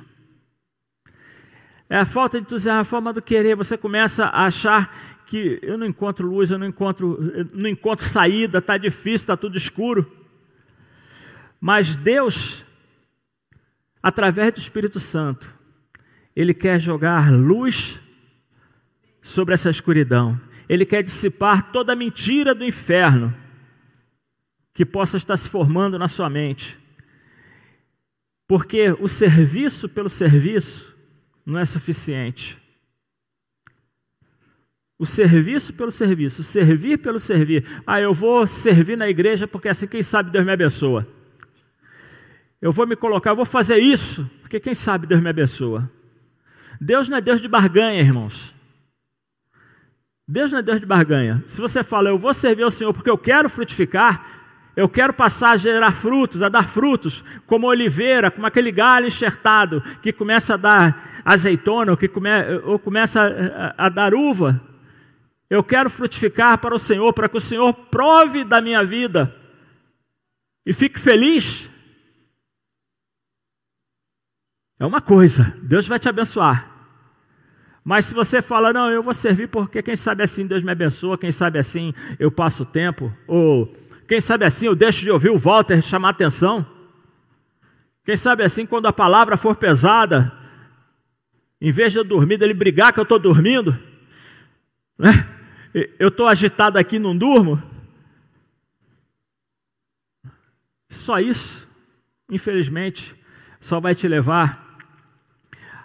É a falta de entusiasmo, a forma do querer. Você começa a achar que eu não encontro luz, eu não encontro, eu não encontro saída, está difícil, está tudo escuro. Mas Deus, através do Espírito Santo, Ele quer jogar luz sobre essa escuridão. Ele quer dissipar toda a mentira do inferno que possa estar se formando na sua mente. Porque o serviço pelo serviço não é suficiente. O serviço pelo serviço, servir pelo servir. Ah, eu vou servir na igreja porque assim, quem sabe Deus me abençoa. Eu vou me colocar, eu vou fazer isso, porque quem sabe Deus me abençoa. Deus não é Deus de barganha, irmãos. Deus não é Deus de barganha. Se você fala, eu vou servir ao Senhor porque eu quero frutificar, eu quero passar a gerar frutos, a dar frutos, como oliveira, como aquele galho enxertado que começa a dar azeitona, ou que come, ou começa a, a dar uva. Eu quero frutificar para o Senhor, para que o Senhor prove da minha vida e fique feliz. É uma coisa, Deus vai te abençoar. Mas se você fala, não, eu vou servir porque quem sabe assim Deus me abençoa, quem sabe assim eu passo o tempo, ou quem sabe assim eu deixo de ouvir o Walter chamar atenção. Quem sabe assim quando a palavra for pesada, em vez de eu dormir, ele brigar que eu estou dormindo, né? eu estou agitado aqui, não durmo. Só isso, infelizmente, só vai te levar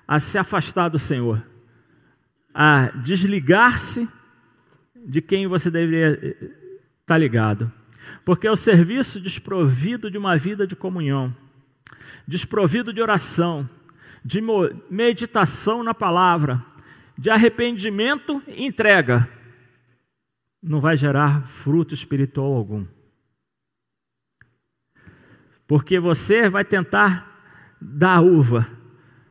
a se afastar do Senhor, a desligar-se de quem você deveria estar tá ligado. Porque é o serviço desprovido de uma vida de comunhão, desprovido de oração, de meditação na palavra, de arrependimento e entrega, não vai gerar fruto espiritual algum. Porque você vai tentar dar uva,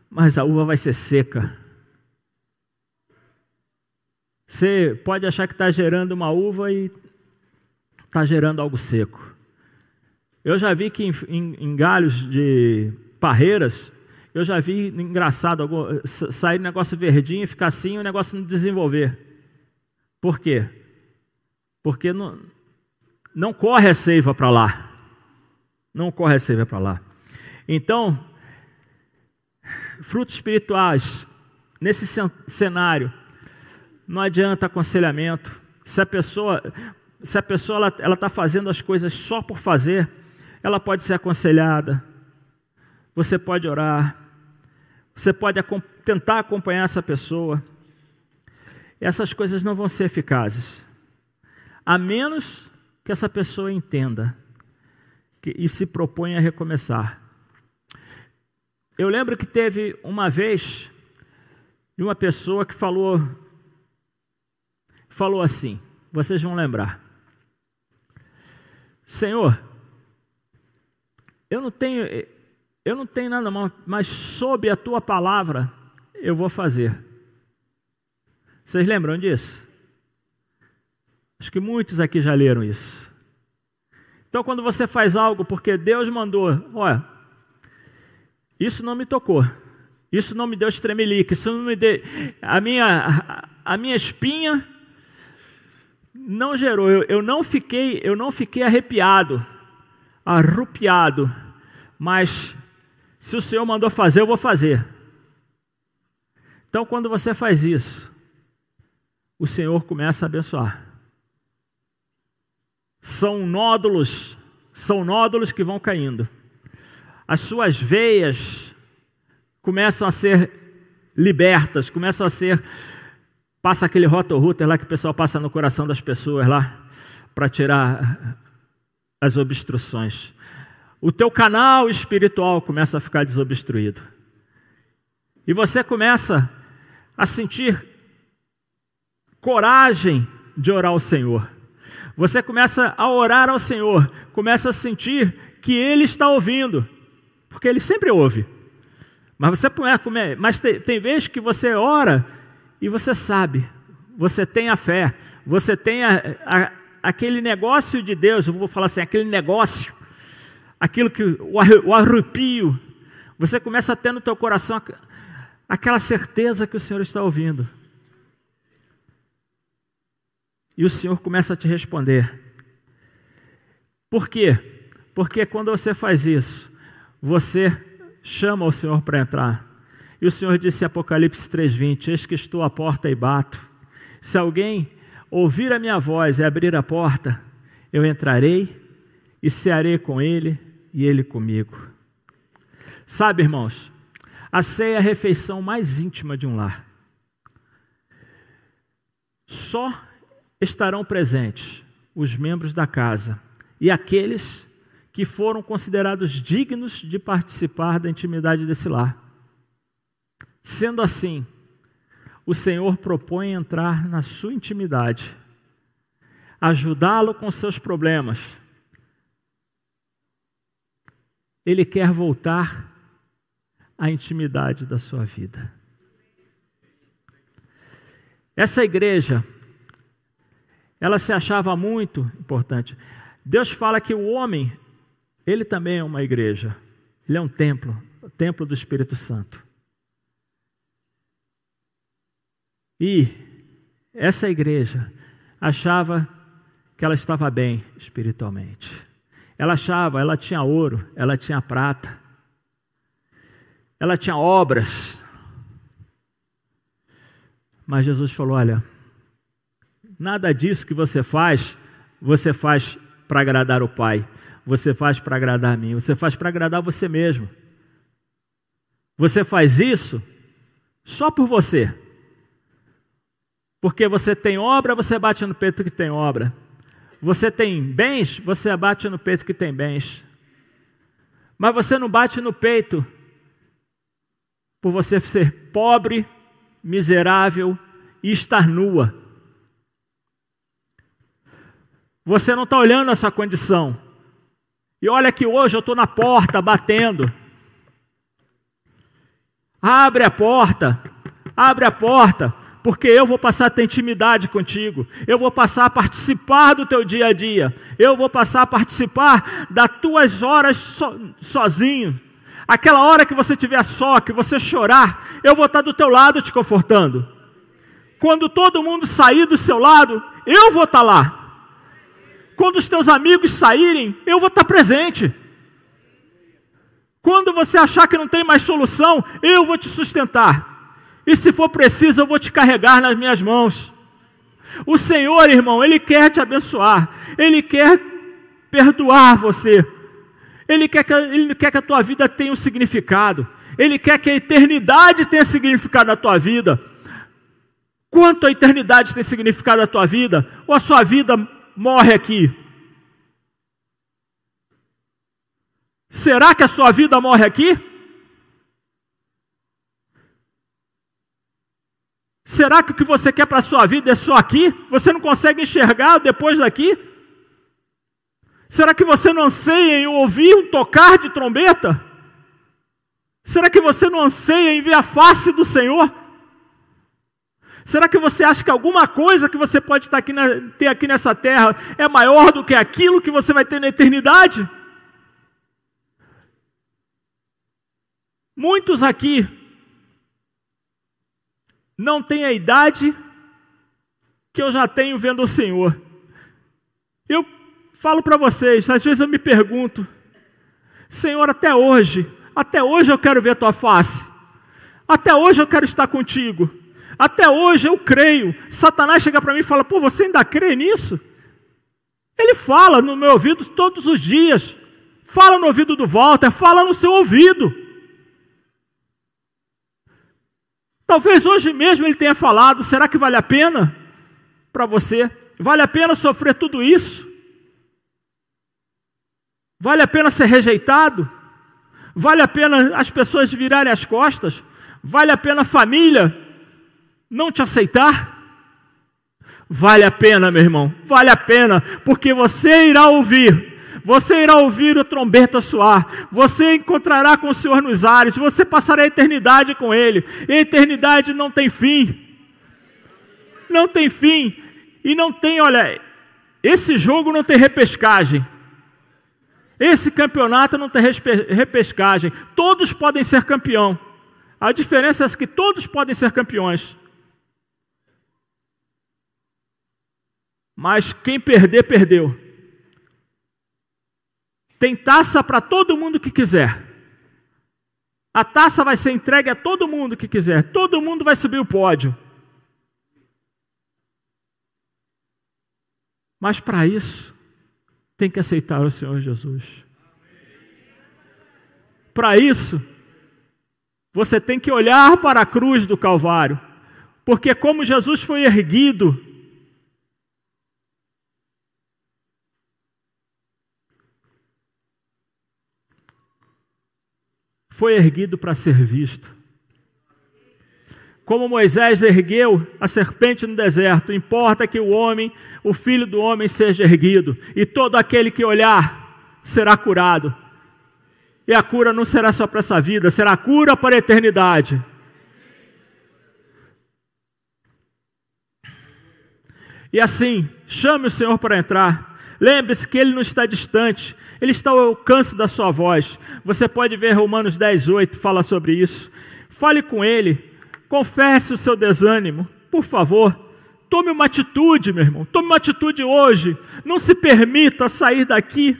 mas a uva vai ser seca. Você pode achar que está gerando uma uva e está gerando algo seco. Eu já vi que em, em, em, galhos de parreiras, eu já vi engraçado algum, sair negócio verdinho e ficar assim e o negócio não desenvolver. Por quê? Porque não, não corre a seiva para lá. Não corre a seiva para lá. Então, frutos espirituais, nesse cenário, não adianta aconselhamento. Se a pessoa, se a pessoa ela está fazendo as coisas só por fazer, ela pode ser aconselhada. Você pode orar. Você pode tentar acompanhar essa pessoa. Essas coisas não vão ser eficazes. A menos que essa pessoa entenda que, e se proponha a recomeçar. Eu lembro que teve uma vez uma pessoa que falou falou assim, vocês vão lembrar. Senhor, eu não tenho eu não tenho nada mais, mas sob a tua palavra eu vou fazer. Vocês lembram disso? Acho que muitos aqui já leram isso. Então, quando você faz algo porque Deus mandou, olha, isso não me tocou. Isso não me deu estremelique, isso não me deu. A minha, a minha espinha não gerou. Eu, eu, não fiquei, eu não fiquei arrepiado, arrupiado. Mas se o Senhor mandou fazer, eu vou fazer. Então, quando você faz isso, o Senhor começa a abençoar. São nódulos, são nódulos que vão caindo as suas veias começam a ser libertas, começam a ser. Passa aquele rotor lá que o pessoal passa no coração das pessoas lá, para tirar as obstruções. O teu canal espiritual começa a ficar desobstruído. E você começa a sentir coragem de orar ao Senhor. Você começa a orar ao Senhor, começa a sentir que Ele está ouvindo porque ele sempre ouve. Mas você mas tem, tem vezes que você ora e você sabe, você tem a fé, você tem a, a, aquele negócio de Deus, eu vou falar assim, aquele negócio, aquilo que o arrepio, você começa a ter no teu coração aquela certeza que o Senhor está ouvindo. E o Senhor começa a te responder. Por quê? Porque quando você faz isso, você chama o Senhor para entrar. E o Senhor disse em Apocalipse 3:20: Eis que estou à porta e bato. Se alguém ouvir a minha voz e abrir a porta, eu entrarei e cearei com ele e ele comigo. Sabe, irmãos, a ceia é a refeição mais íntima de um lar. Só estarão presentes os membros da casa e aqueles que foram considerados dignos de participar da intimidade desse lar. Sendo assim, o Senhor propõe entrar na sua intimidade, ajudá-lo com seus problemas. Ele quer voltar à intimidade da sua vida. Essa igreja ela se achava muito importante. Deus fala que o homem, ele também é uma igreja. Ele é um templo, o templo do Espírito Santo. E essa igreja achava que ela estava bem espiritualmente. Ela achava, ela tinha ouro, ela tinha prata, ela tinha obras. Mas Jesus falou: olha, Nada disso que você faz, você faz para agradar o Pai. Você faz para agradar a mim. Você faz para agradar você mesmo. Você faz isso só por você. Porque você tem obra, você bate no peito que tem obra. Você tem bens, você bate no peito que tem bens. Mas você não bate no peito por você ser pobre, miserável e estar nua. Você não está olhando a sua condição. E olha que hoje eu estou na porta batendo. Abre a porta, abre a porta, porque eu vou passar a ter intimidade contigo. Eu vou passar a participar do teu dia a dia. Eu vou passar a participar das tuas horas so, sozinho. Aquela hora que você estiver só, que você chorar, eu vou estar do teu lado te confortando. Quando todo mundo sair do seu lado, eu vou estar lá. Quando os teus amigos saírem, eu vou estar presente. Quando você achar que não tem mais solução, eu vou te sustentar. E se for preciso, eu vou te carregar nas minhas mãos. O Senhor, irmão, Ele quer te abençoar. Ele quer perdoar você. Ele quer que, ele quer que a tua vida tenha um significado. Ele quer que a eternidade tenha significado na tua vida. Quanto a eternidade tem significado na tua vida? Ou a sua vida morre aqui? Será que a sua vida morre aqui? Será que o que você quer para a sua vida é só aqui? Você não consegue enxergar depois daqui? Será que você não anseia em ouvir um tocar de trombeta? Será que você não anseia em ver a face do Senhor? Será que você acha que alguma coisa que você pode estar aqui na, ter aqui nessa terra é maior do que aquilo que você vai ter na eternidade? Muitos aqui não têm a idade que eu já tenho vendo o Senhor. Eu falo para vocês, às vezes eu me pergunto, Senhor, até hoje, até hoje eu quero ver a tua face, até hoje eu quero estar contigo. Até hoje eu creio. Satanás chega para mim e fala: Pô, você ainda crê nisso? Ele fala no meu ouvido todos os dias. Fala no ouvido do Walter, fala no seu ouvido. Talvez hoje mesmo ele tenha falado: será que vale a pena para você? Vale a pena sofrer tudo isso? Vale a pena ser rejeitado? Vale a pena as pessoas virarem as costas? Vale a pena a família não te aceitar? Vale a pena, meu irmão, vale a pena, porque você irá ouvir, você irá ouvir a trombeta soar, você encontrará com o Senhor nos ares, você passará a eternidade com Ele, e a eternidade não tem fim. não tem fim e não tem, olha, esse jogo não tem repescagem. Esse campeonato não tem repescagem. Todos podem ser campeão. A diferença é que todos podem ser campeões. Mas quem perder, perdeu. Tem taça para todo mundo que quiser. A taça vai ser entregue a todo mundo que quiser. Todo mundo vai subir o pódio. Mas para isso, tem que aceitar o Senhor Jesus. Para isso, você tem que olhar para a cruz do Calvário, porque como Jesus foi erguido, foi erguido para ser visto. Como Moisés ergueu a serpente no deserto, importa que o homem, o filho do homem, seja erguido, e todo aquele que olhar será curado. E a cura não será só para essa vida, será cura para a eternidade. E assim, chame o Senhor para entrar. Lembre-se que Ele não está distante, Ele está ao alcance da sua voz. Você pode ver Romanos 10, 8, fala sobre isso. Fale com Ele, Confesse o seu desânimo, por favor. Tome uma atitude, meu irmão. Tome uma atitude hoje. Não se permita sair daqui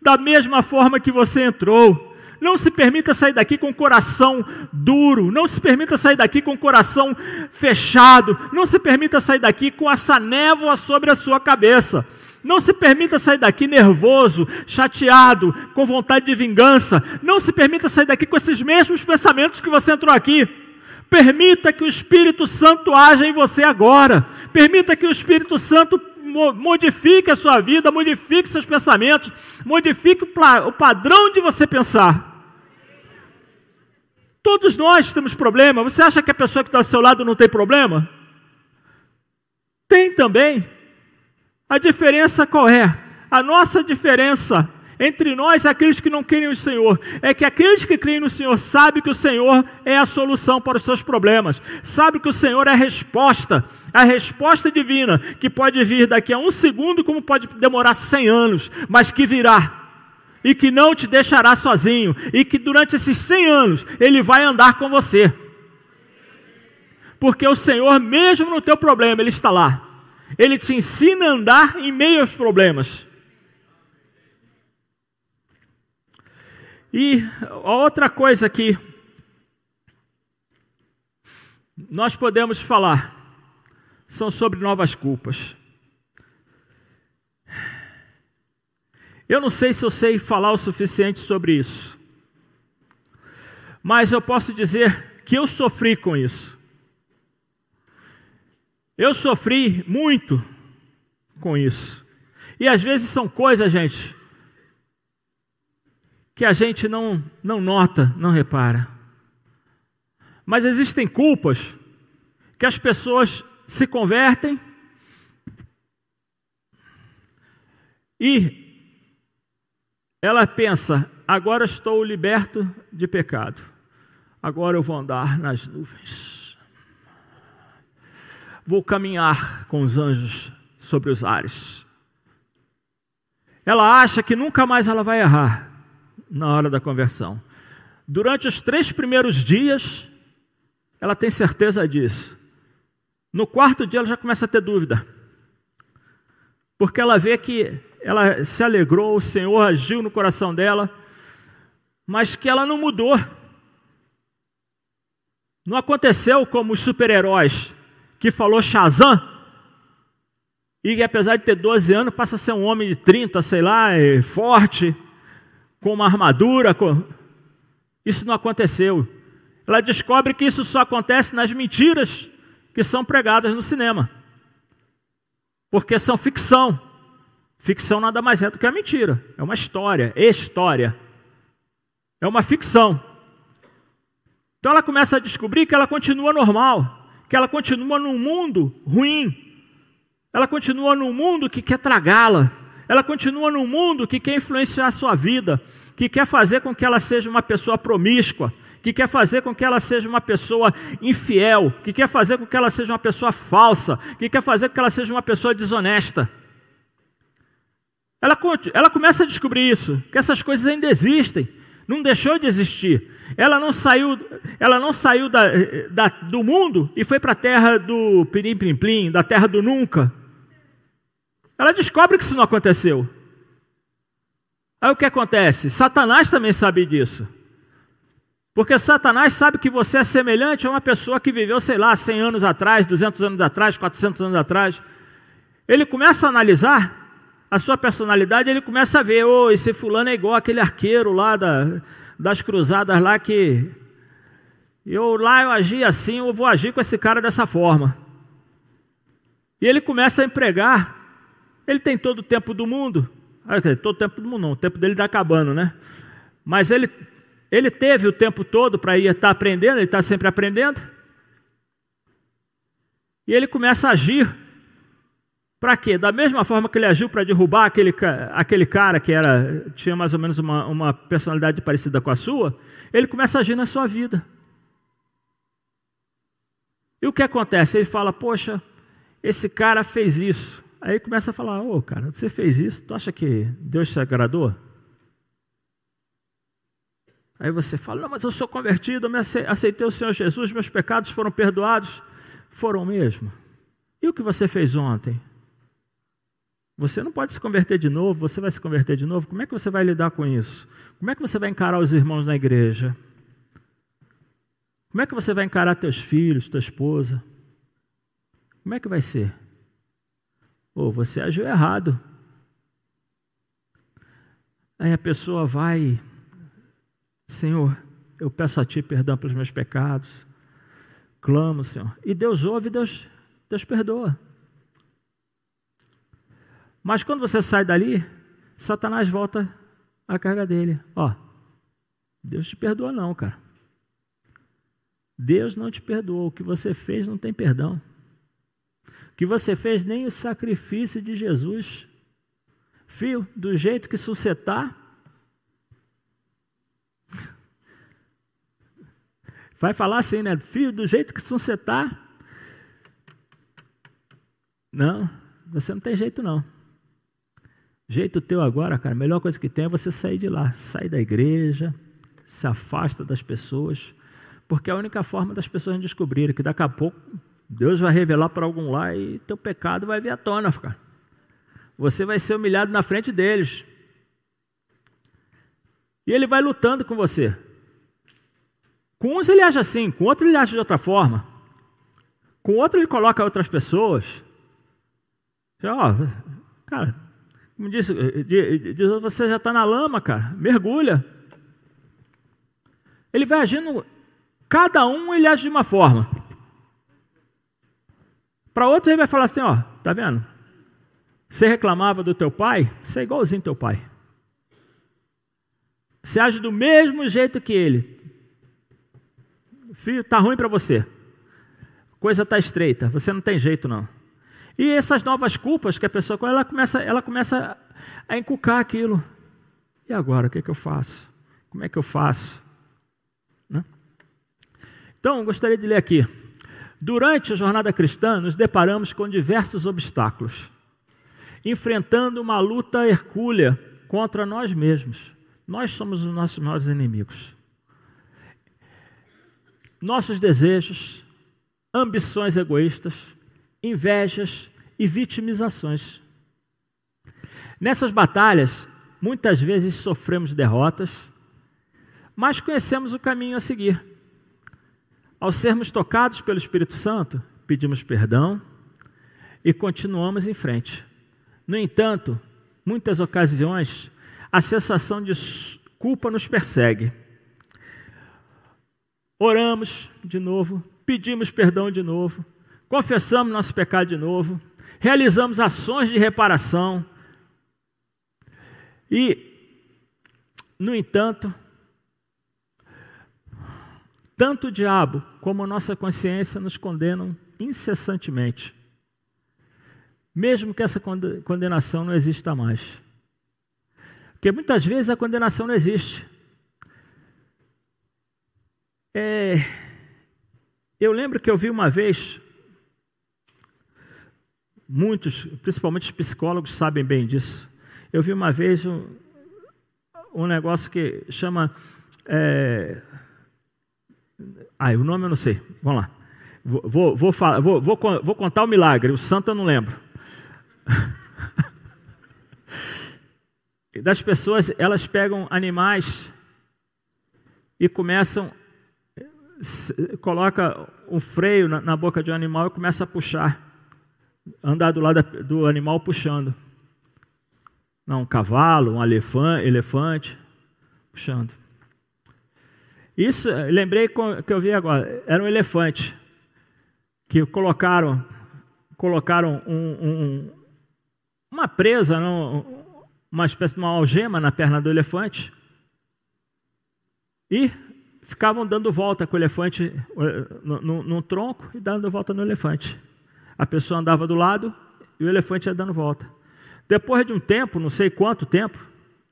da mesma forma que você entrou. Não se permita sair daqui com o coração duro. Não se permita sair daqui com o coração fechado. Não se permita sair daqui com essa névoa sobre a sua cabeça. Não se permita sair daqui nervoso, chateado, com vontade de vingança. Não se permita sair daqui com esses mesmos pensamentos que você entrou aqui. Permita que o Espírito Santo haja em você agora. Permita que o Espírito Santo modifique a sua vida, modifique seus pensamentos, modifique o padrão de você pensar. Todos nós temos problema. Você acha que a pessoa que está ao seu lado não tem problema? Tem também. A diferença qual é? A nossa diferença entre nós aqueles que não creem no Senhor, é que aqueles que creem no Senhor sabem que o Senhor é a solução para os seus problemas, sabe que o Senhor é a resposta, a resposta divina, que pode vir daqui a um segundo, como pode demorar cem anos, mas que virá. E que não te deixará sozinho, e que durante esses cem anos Ele vai andar com você, porque o Senhor, mesmo no teu problema, Ele está lá, Ele te ensina a andar em meio aos problemas. E outra coisa que nós podemos falar são sobre novas culpas. Eu não sei se eu sei falar o suficiente sobre isso, mas eu posso dizer que eu sofri com isso. Eu sofri muito com isso. E às vezes são coisas, gente, que a gente não, não nota, não repara. Mas existem culpas que as pessoas se convertem e ela pensa: agora estou liberto de pecado, agora eu vou andar nas nuvens, vou caminhar com os anjos sobre os ares. Ela acha que nunca mais ela vai errar na hora da conversão. Durante os três primeiros dias, ela tem certeza disso. No quarto dia, ela já começa a ter dúvida. Porque ela vê que ela se alegrou, o Senhor agiu no coração dela, mas que ela não mudou. Não aconteceu como os super-heróis que falou Shazam, e que apesar de ter 12 anos, passa a ser um homem de 30, sei lá, forte, com uma armadura. Com... Isso não aconteceu. Ela descobre que isso só acontece nas mentiras que são pregadas no cinema. Porque são ficção. Ficção nada mais é do que a mentira. É uma história, história. É uma ficção. Então ela começa a descobrir que ela continua normal, que ela continua num mundo ruim. Ela continua num mundo que quer tragá-la. Ela continua num mundo que quer influenciar a sua vida, que quer fazer com que ela seja uma pessoa promíscua, que quer fazer com que ela seja uma pessoa infiel, que quer fazer com que ela seja uma pessoa falsa, que quer fazer com que ela seja uma pessoa desonesta. Ela, ela começa a descobrir isso, que essas coisas ainda existem, não deixou de existir. Ela não saiu, ela não saiu da, da, do mundo e foi para a terra do pirim plim plim, da terra do nunca. Ela descobre que isso não aconteceu. Aí o que acontece? Satanás também sabe disso. Porque Satanás sabe que você é semelhante a uma pessoa que viveu, sei lá, 100 anos atrás, 200 anos atrás, 400 anos atrás. Ele começa a analisar a sua personalidade, ele começa a ver, oh, esse fulano é igual aquele arqueiro lá da, das cruzadas lá que eu lá eu agi assim, eu vou agir com esse cara dessa forma. E ele começa a empregar, ele tem todo o tempo do mundo, ah, todo o tempo do mundo não, o tempo dele está acabando, né? Mas ele, ele teve o tempo todo para ir estar tá aprendendo, ele está sempre aprendendo. E ele começa a agir para quê? Da mesma forma que ele agiu para derrubar aquele, aquele cara que era tinha mais ou menos uma, uma personalidade parecida com a sua, ele começa a agir na sua vida. E o que acontece? Ele fala, poxa, esse cara fez isso. Aí começa a falar, ô oh, cara, você fez isso, tu acha que Deus te agradou? Aí você fala, não, mas eu sou convertido, eu aceitei o Senhor Jesus, meus pecados foram perdoados. Foram mesmo. E o que você fez ontem? Você não pode se converter de novo, você vai se converter de novo. Como é que você vai lidar com isso? Como é que você vai encarar os irmãos na igreja? Como é que você vai encarar teus filhos, tua esposa? Como é que vai ser? Ou você agiu errado. Aí a pessoa vai, Senhor, eu peço a Ti perdão pelos meus pecados. Clamo, Senhor. E Deus ouve, Deus, Deus perdoa. Mas quando você sai dali, Satanás volta a carga dele. Ó, Deus te perdoa não, cara. Deus não te perdoou. O que você fez não tem perdão. O que você fez nem o sacrifício de Jesus. Filho, do jeito que está, vai falar assim, né? Filho, do jeito que você está, não, você não tem jeito não. Jeito teu agora, cara, a melhor coisa que tem é você sair de lá, sair da igreja, se afasta das pessoas, porque é a única forma das pessoas descobrirem que daqui a pouco Deus vai revelar para algum lá e teu pecado vai vir à tona, cara. Você vai ser humilhado na frente deles. E ele vai lutando com você. Com uns ele age assim, com outro ele age de outra forma. Com outro ele coloca outras pessoas. Ó, cara, como disse, diz, você já está na lama, cara. Mergulha. Ele vai agindo. Cada um ele age de uma forma. Para outro ele vai falar assim, ó, tá vendo? Você reclamava do teu pai, você é igualzinho teu pai. Você age do mesmo jeito que ele. Filho, tá ruim para você. Coisa tá estreita, você não tem jeito não. E essas novas culpas que a pessoa ela começa, ela começa a encucar aquilo. E agora, o que, é que eu faço? Como é que eu faço? Né? Então, gostaria de ler aqui. Durante a jornada cristã, nos deparamos com diversos obstáculos, enfrentando uma luta hercúlea contra nós mesmos. Nós somos os nossos maiores inimigos. Nossos desejos, ambições egoístas, invejas e vitimizações. Nessas batalhas, muitas vezes sofremos derrotas, mas conhecemos o caminho a seguir. Ao sermos tocados pelo Espírito Santo, pedimos perdão e continuamos em frente. No entanto, muitas ocasiões, a sensação de culpa nos persegue. Oramos de novo, pedimos perdão de novo, confessamos nosso pecado de novo, realizamos ações de reparação e, no entanto, tanto o diabo como a nossa consciência nos condenam incessantemente, mesmo que essa condenação não exista mais. Porque muitas vezes a condenação não existe. É, eu lembro que eu vi uma vez, muitos, principalmente os psicólogos, sabem bem disso. Eu vi uma vez um, um negócio que chama. É, ah, o nome eu não sei. Vamos lá. Vou, vou, vou, falar, vou, vou, vou contar o milagre, o santo eu não lembro. das pessoas, elas pegam animais e começam, coloca um freio na, na boca de um animal e começa a puxar, andar do lado do animal puxando. Não, um cavalo, um elefante, puxando. Isso, lembrei que eu vi agora, era um elefante que colocaram, colocaram um, um, uma presa, uma espécie de uma algema na perna do elefante e ficavam dando volta com o elefante eh, no, no, no, tronco e dando volta no elefante. A pessoa andava do lado e o elefante ia dando volta. Depois de um tempo, não sei quanto tempo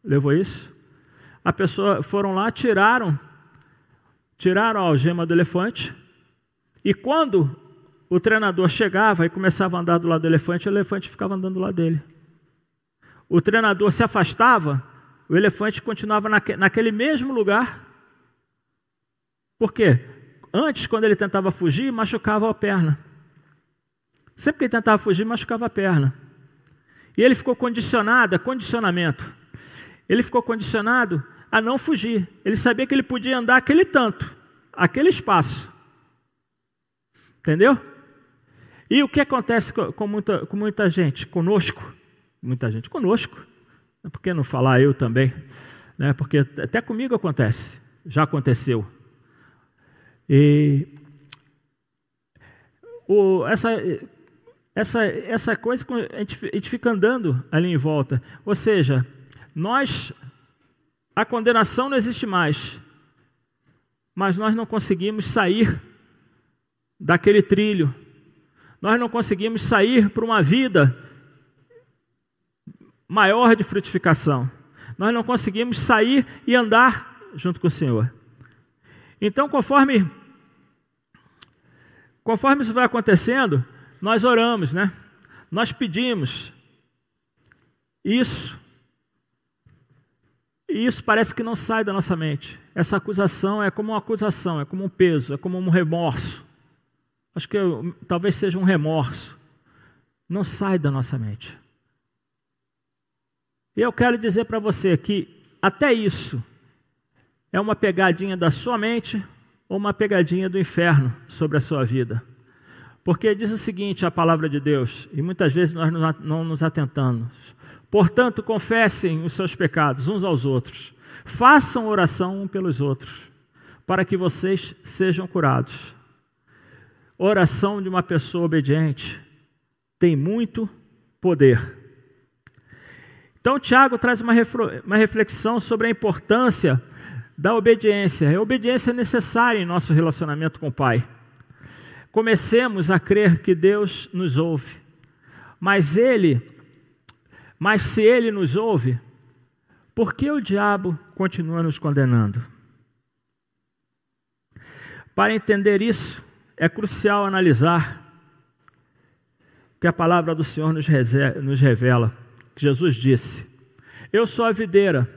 levou isso, a pessoa foram lá, tiraram, tiraram a algema do elefante e quando o treinador chegava e começava a andar do lado do elefante, o elefante ficava andando do lado dele. O treinador se afastava, o elefante continuava naquele mesmo lugar por quê? Antes, quando ele tentava fugir, machucava a perna. Sempre que ele tentava fugir, machucava a perna. E ele ficou condicionado, condicionamento. Ele ficou condicionado a não fugir. Ele sabia que ele podia andar aquele tanto, aquele espaço. Entendeu? E o que acontece com muita, com muita gente? Conosco. Muita gente conosco. Por que não falar eu também? Né? Porque até comigo acontece. Já aconteceu. E o, essa, essa, essa coisa, a gente, a gente fica andando ali em volta. Ou seja, nós, a condenação não existe mais, mas nós não conseguimos sair daquele trilho, nós não conseguimos sair para uma vida maior de frutificação, nós não conseguimos sair e andar junto com o Senhor. Então, conforme conforme isso vai acontecendo, nós oramos, né? Nós pedimos isso. E isso parece que não sai da nossa mente. Essa acusação é como uma acusação, é como um peso, é como um remorso. Acho que eu, talvez seja um remorso. Não sai da nossa mente. E eu quero dizer para você que até isso é uma pegadinha da sua mente ou uma pegadinha do inferno sobre a sua vida. Porque diz o seguinte a palavra de Deus, e muitas vezes nós não nos atentamos. Portanto, confessem os seus pecados uns aos outros. Façam oração um pelos outros, para que vocês sejam curados. Oração de uma pessoa obediente tem muito poder. Então, Tiago traz uma reflexão sobre a importância da obediência. A obediência é necessária em nosso relacionamento com o Pai. Comecemos a crer que Deus nos ouve. Mas ele, mas se ele nos ouve, por que o diabo continua nos condenando? Para entender isso, é crucial analisar o que a palavra do Senhor nos revela. Jesus disse: Eu sou a videira,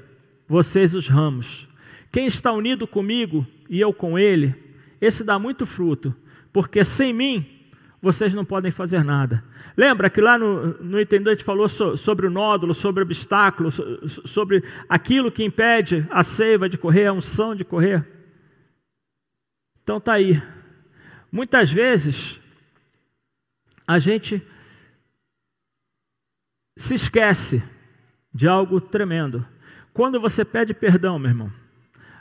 vocês os ramos. Quem está unido comigo e eu com ele, esse dá muito fruto, porque sem mim vocês não podem fazer nada. Lembra que lá no, no a gente falou so, sobre o nódulo, sobre o obstáculo, so, sobre aquilo que impede a seiva de correr, a unção de correr? Então tá aí. Muitas vezes a gente se esquece de algo tremendo. Quando você pede perdão, meu irmão,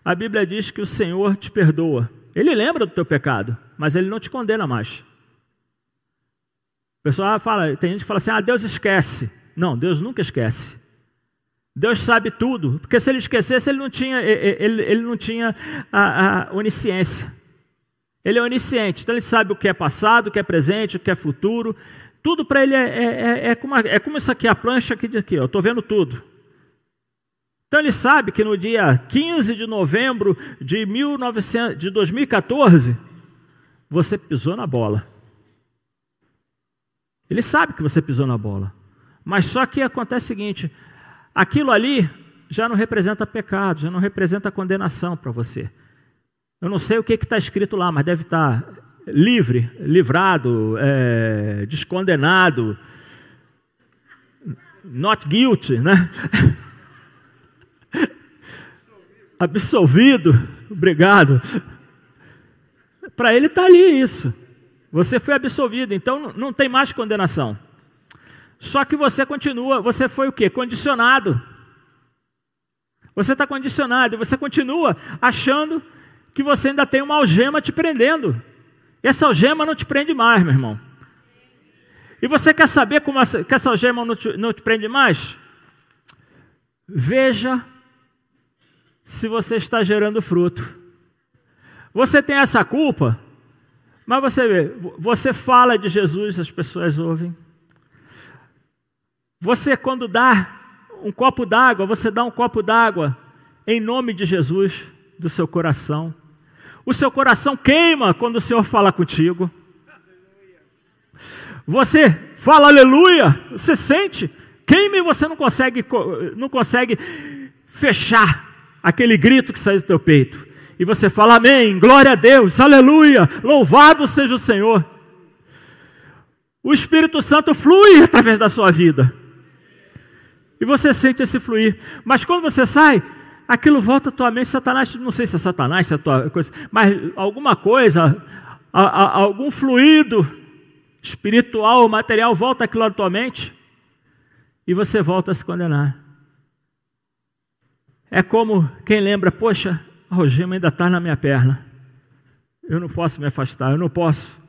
a Bíblia diz que o Senhor te perdoa. Ele lembra do teu pecado, mas ele não te condena mais. O pessoal fala, tem gente que fala assim: ah, Deus esquece. Não, Deus nunca esquece. Deus sabe tudo, porque se ele esquecesse, ele não tinha, ele, ele não tinha a, a onisciência. Ele é onisciente, então ele sabe o que é passado, o que é presente, o que é futuro. Tudo para ele é, é, é, é, como, é como isso aqui, a plancha aqui de aqui, eu estou vendo tudo. Então ele sabe que no dia 15 de novembro de, 1900, de 2014, você pisou na bola. Ele sabe que você pisou na bola. Mas só que acontece o seguinte: aquilo ali já não representa pecado, já não representa condenação para você. Eu não sei o que está escrito lá, mas deve estar tá livre, livrado, é, descondenado, not guilty, né? Absolvido, obrigado. Para ele está ali isso. Você foi absolvido, então não tem mais condenação. Só que você continua, você foi o quê? Condicionado. Você está condicionado e você continua achando que você ainda tem uma algema te prendendo. E essa algema não te prende mais, meu irmão. E você quer saber como essa, que essa algema não te, não te prende mais? Veja se você está gerando fruto. Você tem essa culpa, mas você vê, você fala de Jesus, as pessoas ouvem. Você, quando dá um copo d'água, você dá um copo d'água em nome de Jesus do seu coração. O seu coração queima quando o Senhor fala contigo. Você fala aleluia, você sente, queima e você não consegue, não consegue fechar aquele grito que sai do teu peito. E você fala amém, glória a Deus, aleluia, louvado seja o Senhor. O Espírito Santo flui através da sua vida. E você sente esse fluir. Mas quando você sai, aquilo volta à tua mente, Satanás, não sei se é Satanás, se é tua coisa, mas alguma coisa, a, a, algum fluido espiritual ou material volta aquilo à tua mente e você volta a se condenar. É como quem lembra, poxa, a rogema ainda está na minha perna. Eu não posso me afastar, eu não posso.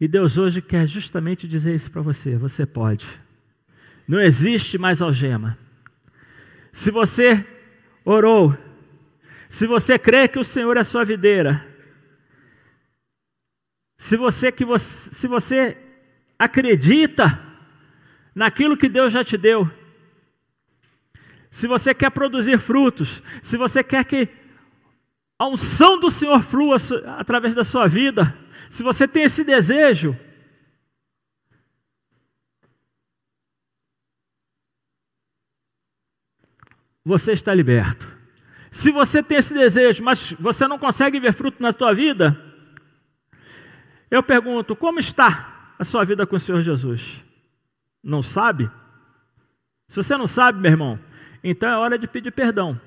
E Deus hoje quer justamente dizer isso para você: você pode. Não existe mais algema. Se você orou, se você crê que o Senhor é a sua videira, se você, que você, se você acredita naquilo que Deus já te deu, se você quer produzir frutos, se você quer que a unção do Senhor flua através da sua vida, se você tem esse desejo, você está liberto. Se você tem esse desejo, mas você não consegue ver fruto na sua vida, eu pergunto: como está a sua vida com o Senhor Jesus? Não sabe? Se você não sabe, meu irmão, então é hora de pedir perdão.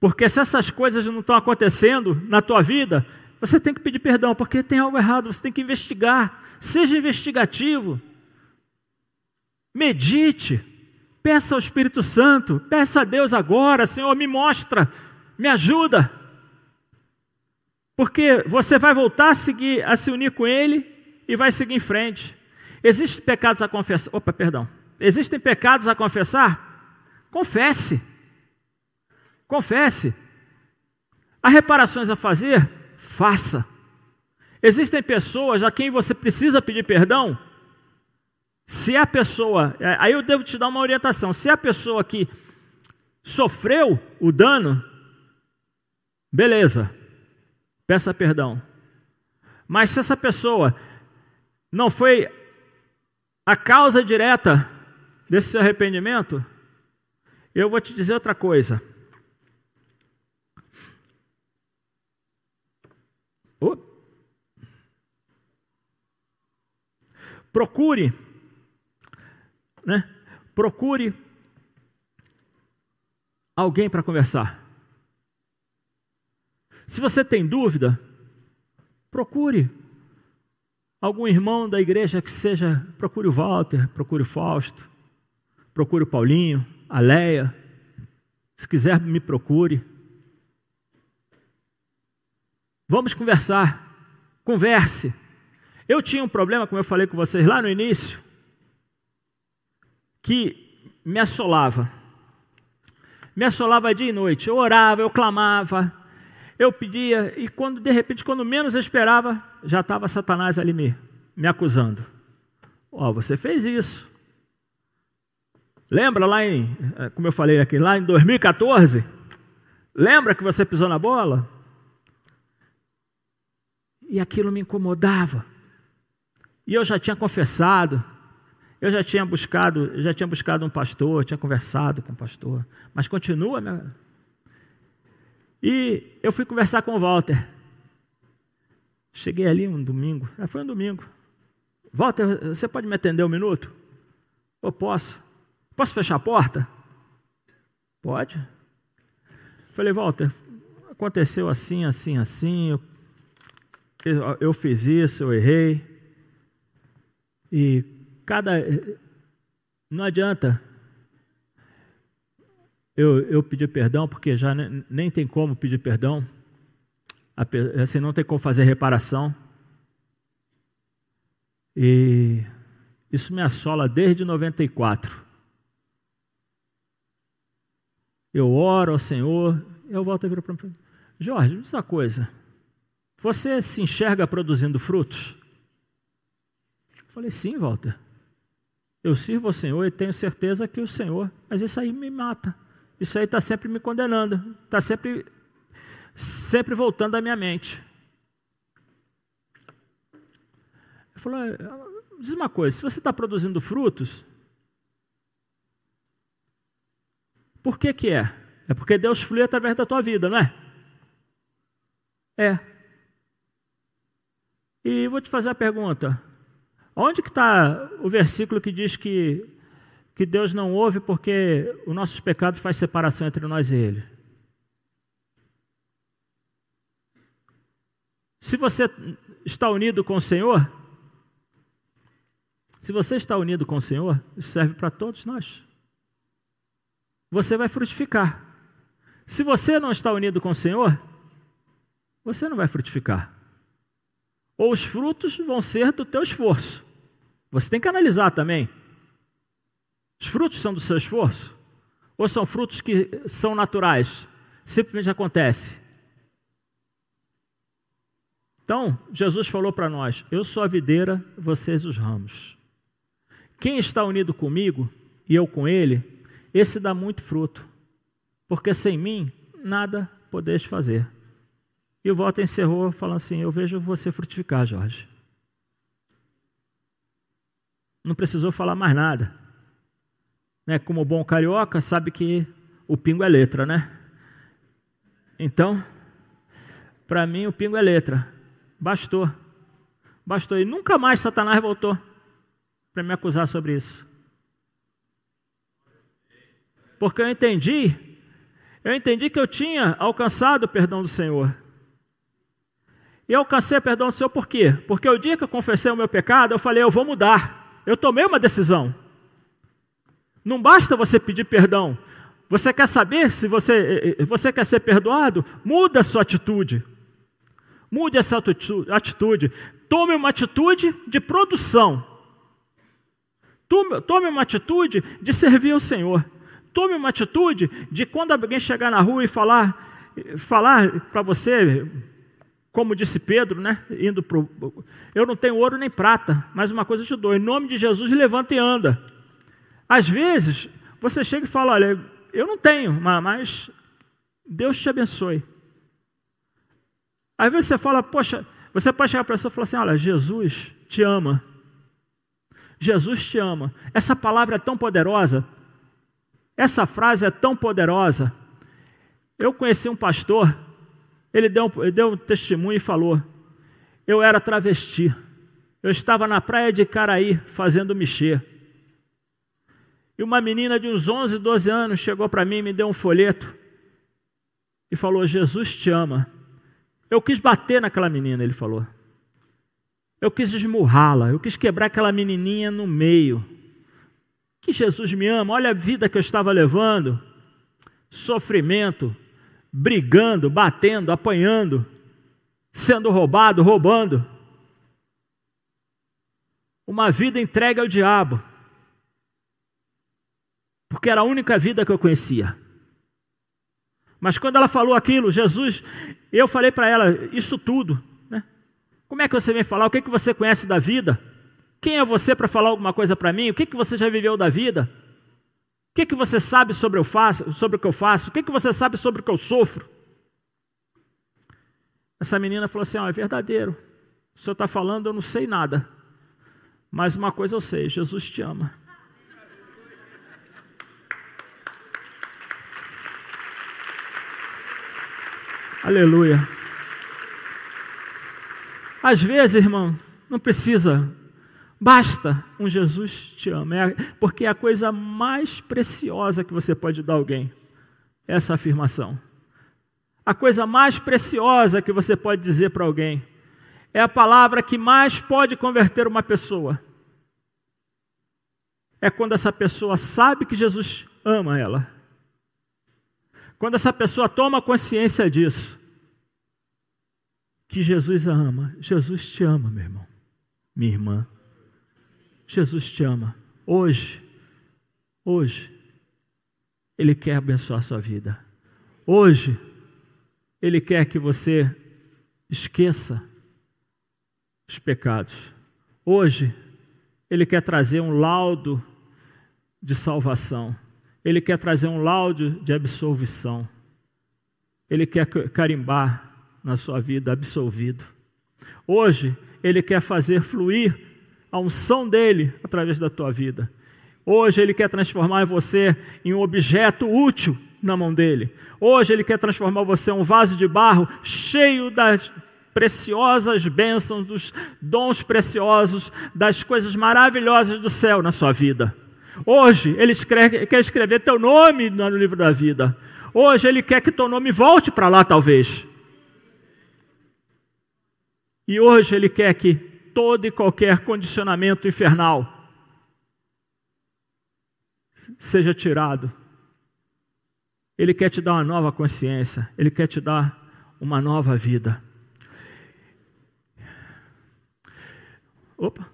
Porque se essas coisas não estão acontecendo na tua vida, você tem que pedir perdão, porque tem algo errado, você tem que investigar. Seja investigativo. Medite. Peça ao Espírito Santo, peça a Deus agora, Senhor, me mostra, me ajuda. Porque você vai voltar a seguir, a se unir com Ele e vai seguir em frente. Existem pecados a confessar. Opa, perdão. Existem pecados a confessar? Confesse. Confesse. Há reparações a fazer? Faça. Existem pessoas a quem você precisa pedir perdão? Se a pessoa, é, aí eu devo te dar uma orientação. Se a pessoa que sofreu o dano, beleza, peça perdão. Mas se essa pessoa não foi a causa direta desse arrependimento, eu vou te dizer outra coisa. Procure, né? Procure alguém para conversar. Se você tem dúvida, procure algum irmão da igreja que seja, procure o Walter, procure o Fausto, procure o Paulinho, a Leia. Se quiser, me procure. Vamos conversar. Converse. Eu tinha um problema, como eu falei com vocês lá no início, que me assolava. Me assolava dia e noite. Eu orava, eu clamava, eu pedia, e quando de repente, quando menos eu esperava, já estava Satanás ali me, me acusando. Ó, oh, você fez isso. Lembra lá em, eh, como eu falei aqui, lá em 2014? Lembra que você pisou na bola? E aquilo me incomodava. E eu já tinha confessado, eu já tinha buscado, já tinha buscado um pastor, tinha conversado com o pastor, mas continua, né? E eu fui conversar com o Walter. Cheguei ali um domingo, é, foi um domingo. Walter, você pode me atender um minuto? Eu posso. Posso fechar a porta? Pode. Falei, Walter, aconteceu assim, assim, assim. Eu, eu fiz isso, eu errei. E cada. Não adianta eu, eu pedir perdão, porque já nem, nem tem como pedir perdão. Assim, não tem como fazer reparação. E isso me assola desde 94. Eu oro ao Senhor, eu volto a vir para mim. Jorge, diz uma coisa. Você se enxerga produzindo frutos? Eu falei, sim, Walter. Eu sirvo ao Senhor e tenho certeza que o Senhor, mas isso aí me mata. Isso aí está sempre me condenando, está sempre, sempre voltando à minha mente. Ele falou, diz uma coisa, se você está produzindo frutos, Por que que é? É porque Deus flui através da tua vida, não é? É. E vou te fazer a pergunta. Onde que está o versículo que diz que, que Deus não ouve porque os nossos pecados faz separação entre nós e Ele? Se você está unido com o Senhor, se você está unido com o Senhor, isso serve para todos nós você vai frutificar. Se você não está unido com o Senhor, você não vai frutificar. Ou os frutos vão ser do teu esforço. Você tem que analisar também. Os frutos são do seu esforço? Ou são frutos que são naturais? Simplesmente acontece. Então, Jesus falou para nós: Eu sou a videira, vocês os ramos. Quem está unido comigo e eu com ele, esse dá muito fruto, porque sem mim nada podeis fazer. E o voto encerrou falando assim: Eu vejo você frutificar, Jorge. Não precisou falar mais nada. Né? Como bom carioca, sabe que o pingo é letra, né? Então, para mim, o pingo é letra. Bastou. Bastou. E nunca mais Satanás voltou para me acusar sobre isso. Porque eu entendi, eu entendi que eu tinha alcançado o perdão do Senhor. E eu alcancei perdão do Senhor por quê? Porque o dia que eu confessei o meu pecado, eu falei, eu vou mudar. Eu tomei uma decisão. Não basta você pedir perdão. Você quer saber se você, você quer ser perdoado? Muda a sua atitude. Mude essa atitude. Tome uma atitude de produção. Tome, tome uma atitude de servir ao Senhor. Tome uma atitude de quando alguém chegar na rua e falar, falar para você, como disse Pedro, né? Indo pro, eu não tenho ouro nem prata, mas uma coisa eu te dou. Em nome de Jesus, levanta e anda. Às vezes você chega e fala, olha, eu não tenho, mas Deus te abençoe. Às vezes você fala, poxa, você pode chegar para a pessoa e falar assim, olha, Jesus te ama. Jesus te ama. Essa palavra é tão poderosa essa frase é tão poderosa. Eu conheci um pastor, ele deu, ele deu um testemunho e falou: Eu era travesti, eu estava na praia de Caraí fazendo mexer. E uma menina de uns 11, 12 anos chegou para mim, me deu um folheto e falou: Jesus te ama. Eu quis bater naquela menina, ele falou. Eu quis esmurrá-la, eu quis quebrar aquela menininha no meio que Jesus me ama, olha a vida que eu estava levando, sofrimento, brigando, batendo, apanhando, sendo roubado, roubando. Uma vida entregue ao diabo, porque era a única vida que eu conhecia. Mas quando ela falou aquilo, Jesus, eu falei para ela, isso tudo, né? Como é que você vem falar? O que, é que você conhece da vida? Quem é você para falar alguma coisa para mim? O que, que você já viveu da vida? que, que você sabe sobre, eu faço, sobre o que eu faço? O que, que você sabe sobre o que eu sofro? Essa menina falou assim: oh, é verdadeiro. O senhor está falando, eu não sei nada. Mas uma coisa eu sei: Jesus te ama. Aleluia. Às vezes, irmão, não precisa Basta um Jesus te ama, é, porque é a coisa mais preciosa que você pode dar a alguém, essa afirmação. A coisa mais preciosa que você pode dizer para alguém é a palavra que mais pode converter uma pessoa. É quando essa pessoa sabe que Jesus ama ela. Quando essa pessoa toma consciência disso, que Jesus a ama. Jesus te ama, meu irmão, minha irmã. Jesus te ama. Hoje, hoje, Ele quer abençoar a sua vida. Hoje, Ele quer que você esqueça os pecados. Hoje, Ele quer trazer um laudo de salvação. Ele quer trazer um laudo de absolvição. Ele quer carimbar na sua vida absolvido. Hoje, Ele quer fazer fluir a unção dele através da tua vida. Hoje ele quer transformar você em um objeto útil na mão dele. Hoje ele quer transformar você em um vaso de barro cheio das preciosas bênçãos, dos dons preciosos, das coisas maravilhosas do céu na sua vida. Hoje ele escreve, quer escrever teu nome no livro da vida. Hoje ele quer que teu nome volte para lá, talvez. E hoje ele quer que todo e qualquer condicionamento infernal seja tirado. Ele quer te dar uma nova consciência, ele quer te dar uma nova vida. Opa.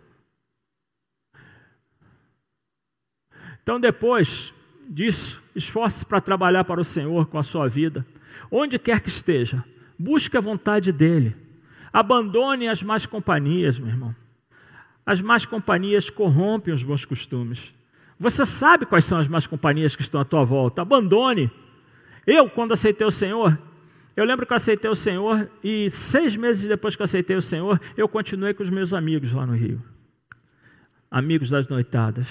Então, depois disso, esforce-se para trabalhar para o Senhor com a sua vida, onde quer que esteja, busque a vontade dEle. Abandone as más companhias, meu irmão. As más companhias corrompem os bons costumes. Você sabe quais são as más companhias que estão à tua volta. Abandone. Eu, quando aceitei o Senhor, eu lembro que eu aceitei o Senhor e seis meses depois que eu aceitei o Senhor, eu continuei com os meus amigos lá no Rio. Amigos das noitadas.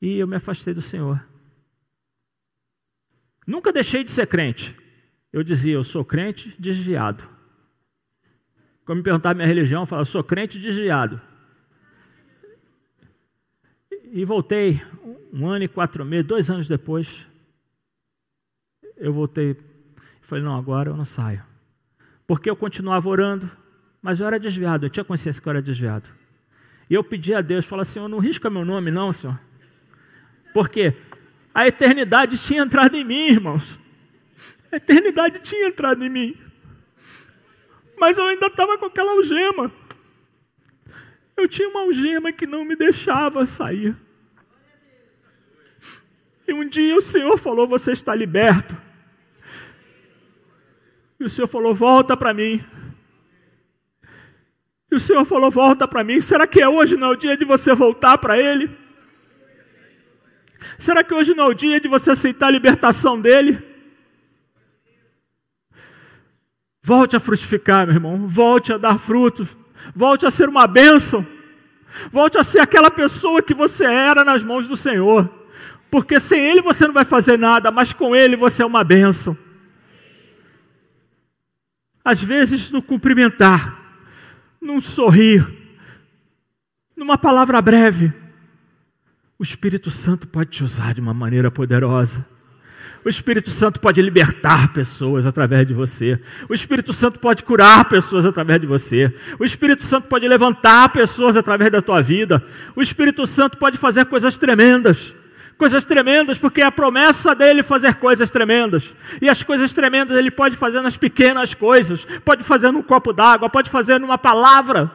E eu me afastei do Senhor. Nunca deixei de ser crente. Eu dizia, eu sou crente desviado. Quando me perguntar minha religião, eu falo, sou crente desviado. E voltei um ano e quatro meses, dois anos depois, eu voltei falei, não, agora eu não saio. Porque eu continuava orando, mas eu era desviado, eu tinha consciência que eu era desviado. E eu pedi a Deus, falei, Senhor, não risca meu nome não, Senhor. Porque a eternidade tinha entrado em mim, irmãos. A eternidade tinha entrado em mim mas eu ainda estava com aquela algema. Eu tinha uma algema que não me deixava sair. E um dia o Senhor falou: Você está liberto. E o Senhor falou: Volta para mim. E o Senhor falou: Volta para mim. Será que é hoje não é o dia de você voltar para Ele? Será que hoje não é o dia de você aceitar a libertação dEle? Volte a frutificar, meu irmão. Volte a dar frutos. Volte a ser uma bênção. Volte a ser aquela pessoa que você era nas mãos do Senhor. Porque sem Ele você não vai fazer nada, mas com Ele você é uma bênção. Às vezes, no cumprimentar, num sorrir, numa palavra breve, o Espírito Santo pode te usar de uma maneira poderosa. O Espírito Santo pode libertar pessoas através de você. O Espírito Santo pode curar pessoas através de você. O Espírito Santo pode levantar pessoas através da tua vida. O Espírito Santo pode fazer coisas tremendas. Coisas tremendas, porque é a promessa dele fazer coisas tremendas. E as coisas tremendas ele pode fazer nas pequenas coisas. Pode fazer num copo d'água, pode fazer numa palavra.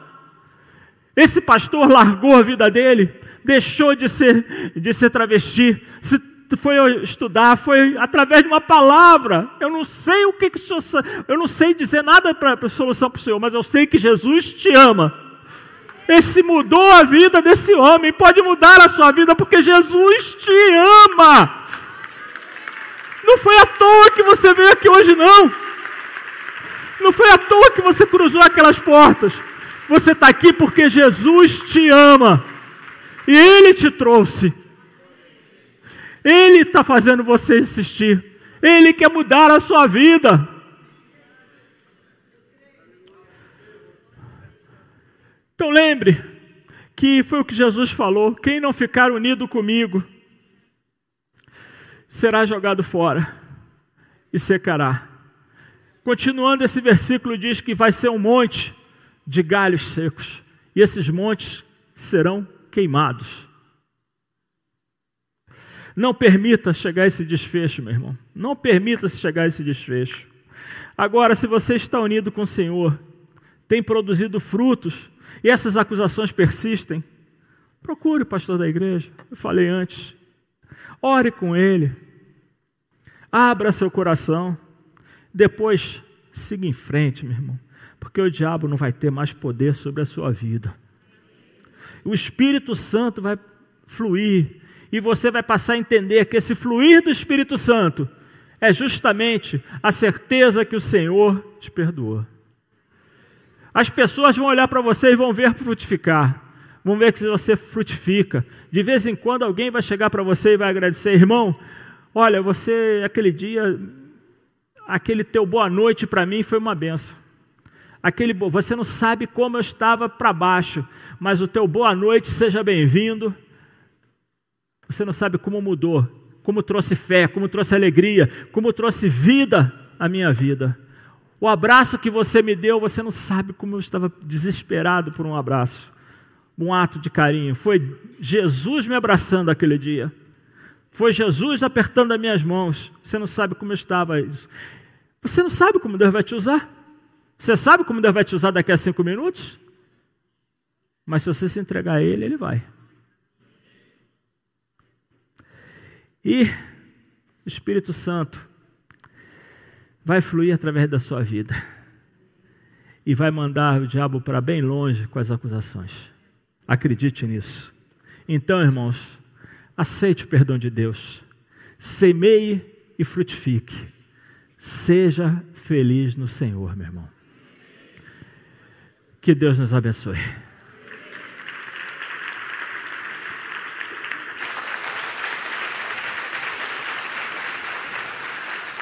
Esse pastor largou a vida dele, deixou de ser, de ser travesti, se foi estudar, foi através de uma palavra. Eu não sei o que, que eu não sei dizer nada para solução para o Senhor, mas eu sei que Jesus te ama. Esse mudou a vida desse homem, pode mudar a sua vida, porque Jesus te ama. Não foi à toa que você veio aqui hoje, não. Não foi à toa que você cruzou aquelas portas. Você está aqui porque Jesus te ama. E Ele te trouxe. Ele está fazendo você insistir. Ele quer mudar a sua vida. Então lembre que foi o que Jesus falou: quem não ficar unido comigo será jogado fora e secará. Continuando, esse versículo diz que vai ser um monte de galhos secos, e esses montes serão queimados. Não permita chegar a esse desfecho, meu irmão. Não permita se chegar a esse desfecho. Agora, se você está unido com o Senhor, tem produzido frutos, e essas acusações persistem, procure o pastor da igreja. Eu falei antes. Ore com ele. Abra seu coração. Depois, siga em frente, meu irmão. Porque o diabo não vai ter mais poder sobre a sua vida. O Espírito Santo vai fluir. E você vai passar a entender que esse fluir do Espírito Santo é justamente a certeza que o Senhor te perdoou. As pessoas vão olhar para você e vão ver frutificar. Vão ver que você frutifica. De vez em quando alguém vai chegar para você e vai agradecer, irmão. Olha, você aquele dia, aquele teu boa noite para mim foi uma benção. Aquele, você não sabe como eu estava para baixo, mas o teu boa noite seja bem-vindo. Você não sabe como mudou, como trouxe fé, como trouxe alegria, como trouxe vida à minha vida. O abraço que você me deu, você não sabe como eu estava desesperado por um abraço, um ato de carinho. Foi Jesus me abraçando aquele dia. Foi Jesus apertando as minhas mãos. Você não sabe como eu estava. Você não sabe como Deus vai te usar. Você sabe como Deus vai te usar daqui a cinco minutos? Mas se você se entregar a Ele, Ele vai. E o Espírito Santo vai fluir através da sua vida e vai mandar o diabo para bem longe com as acusações. Acredite nisso. Então, irmãos, aceite o perdão de Deus, semeie e frutifique. Seja feliz no Senhor, meu irmão. Que Deus nos abençoe.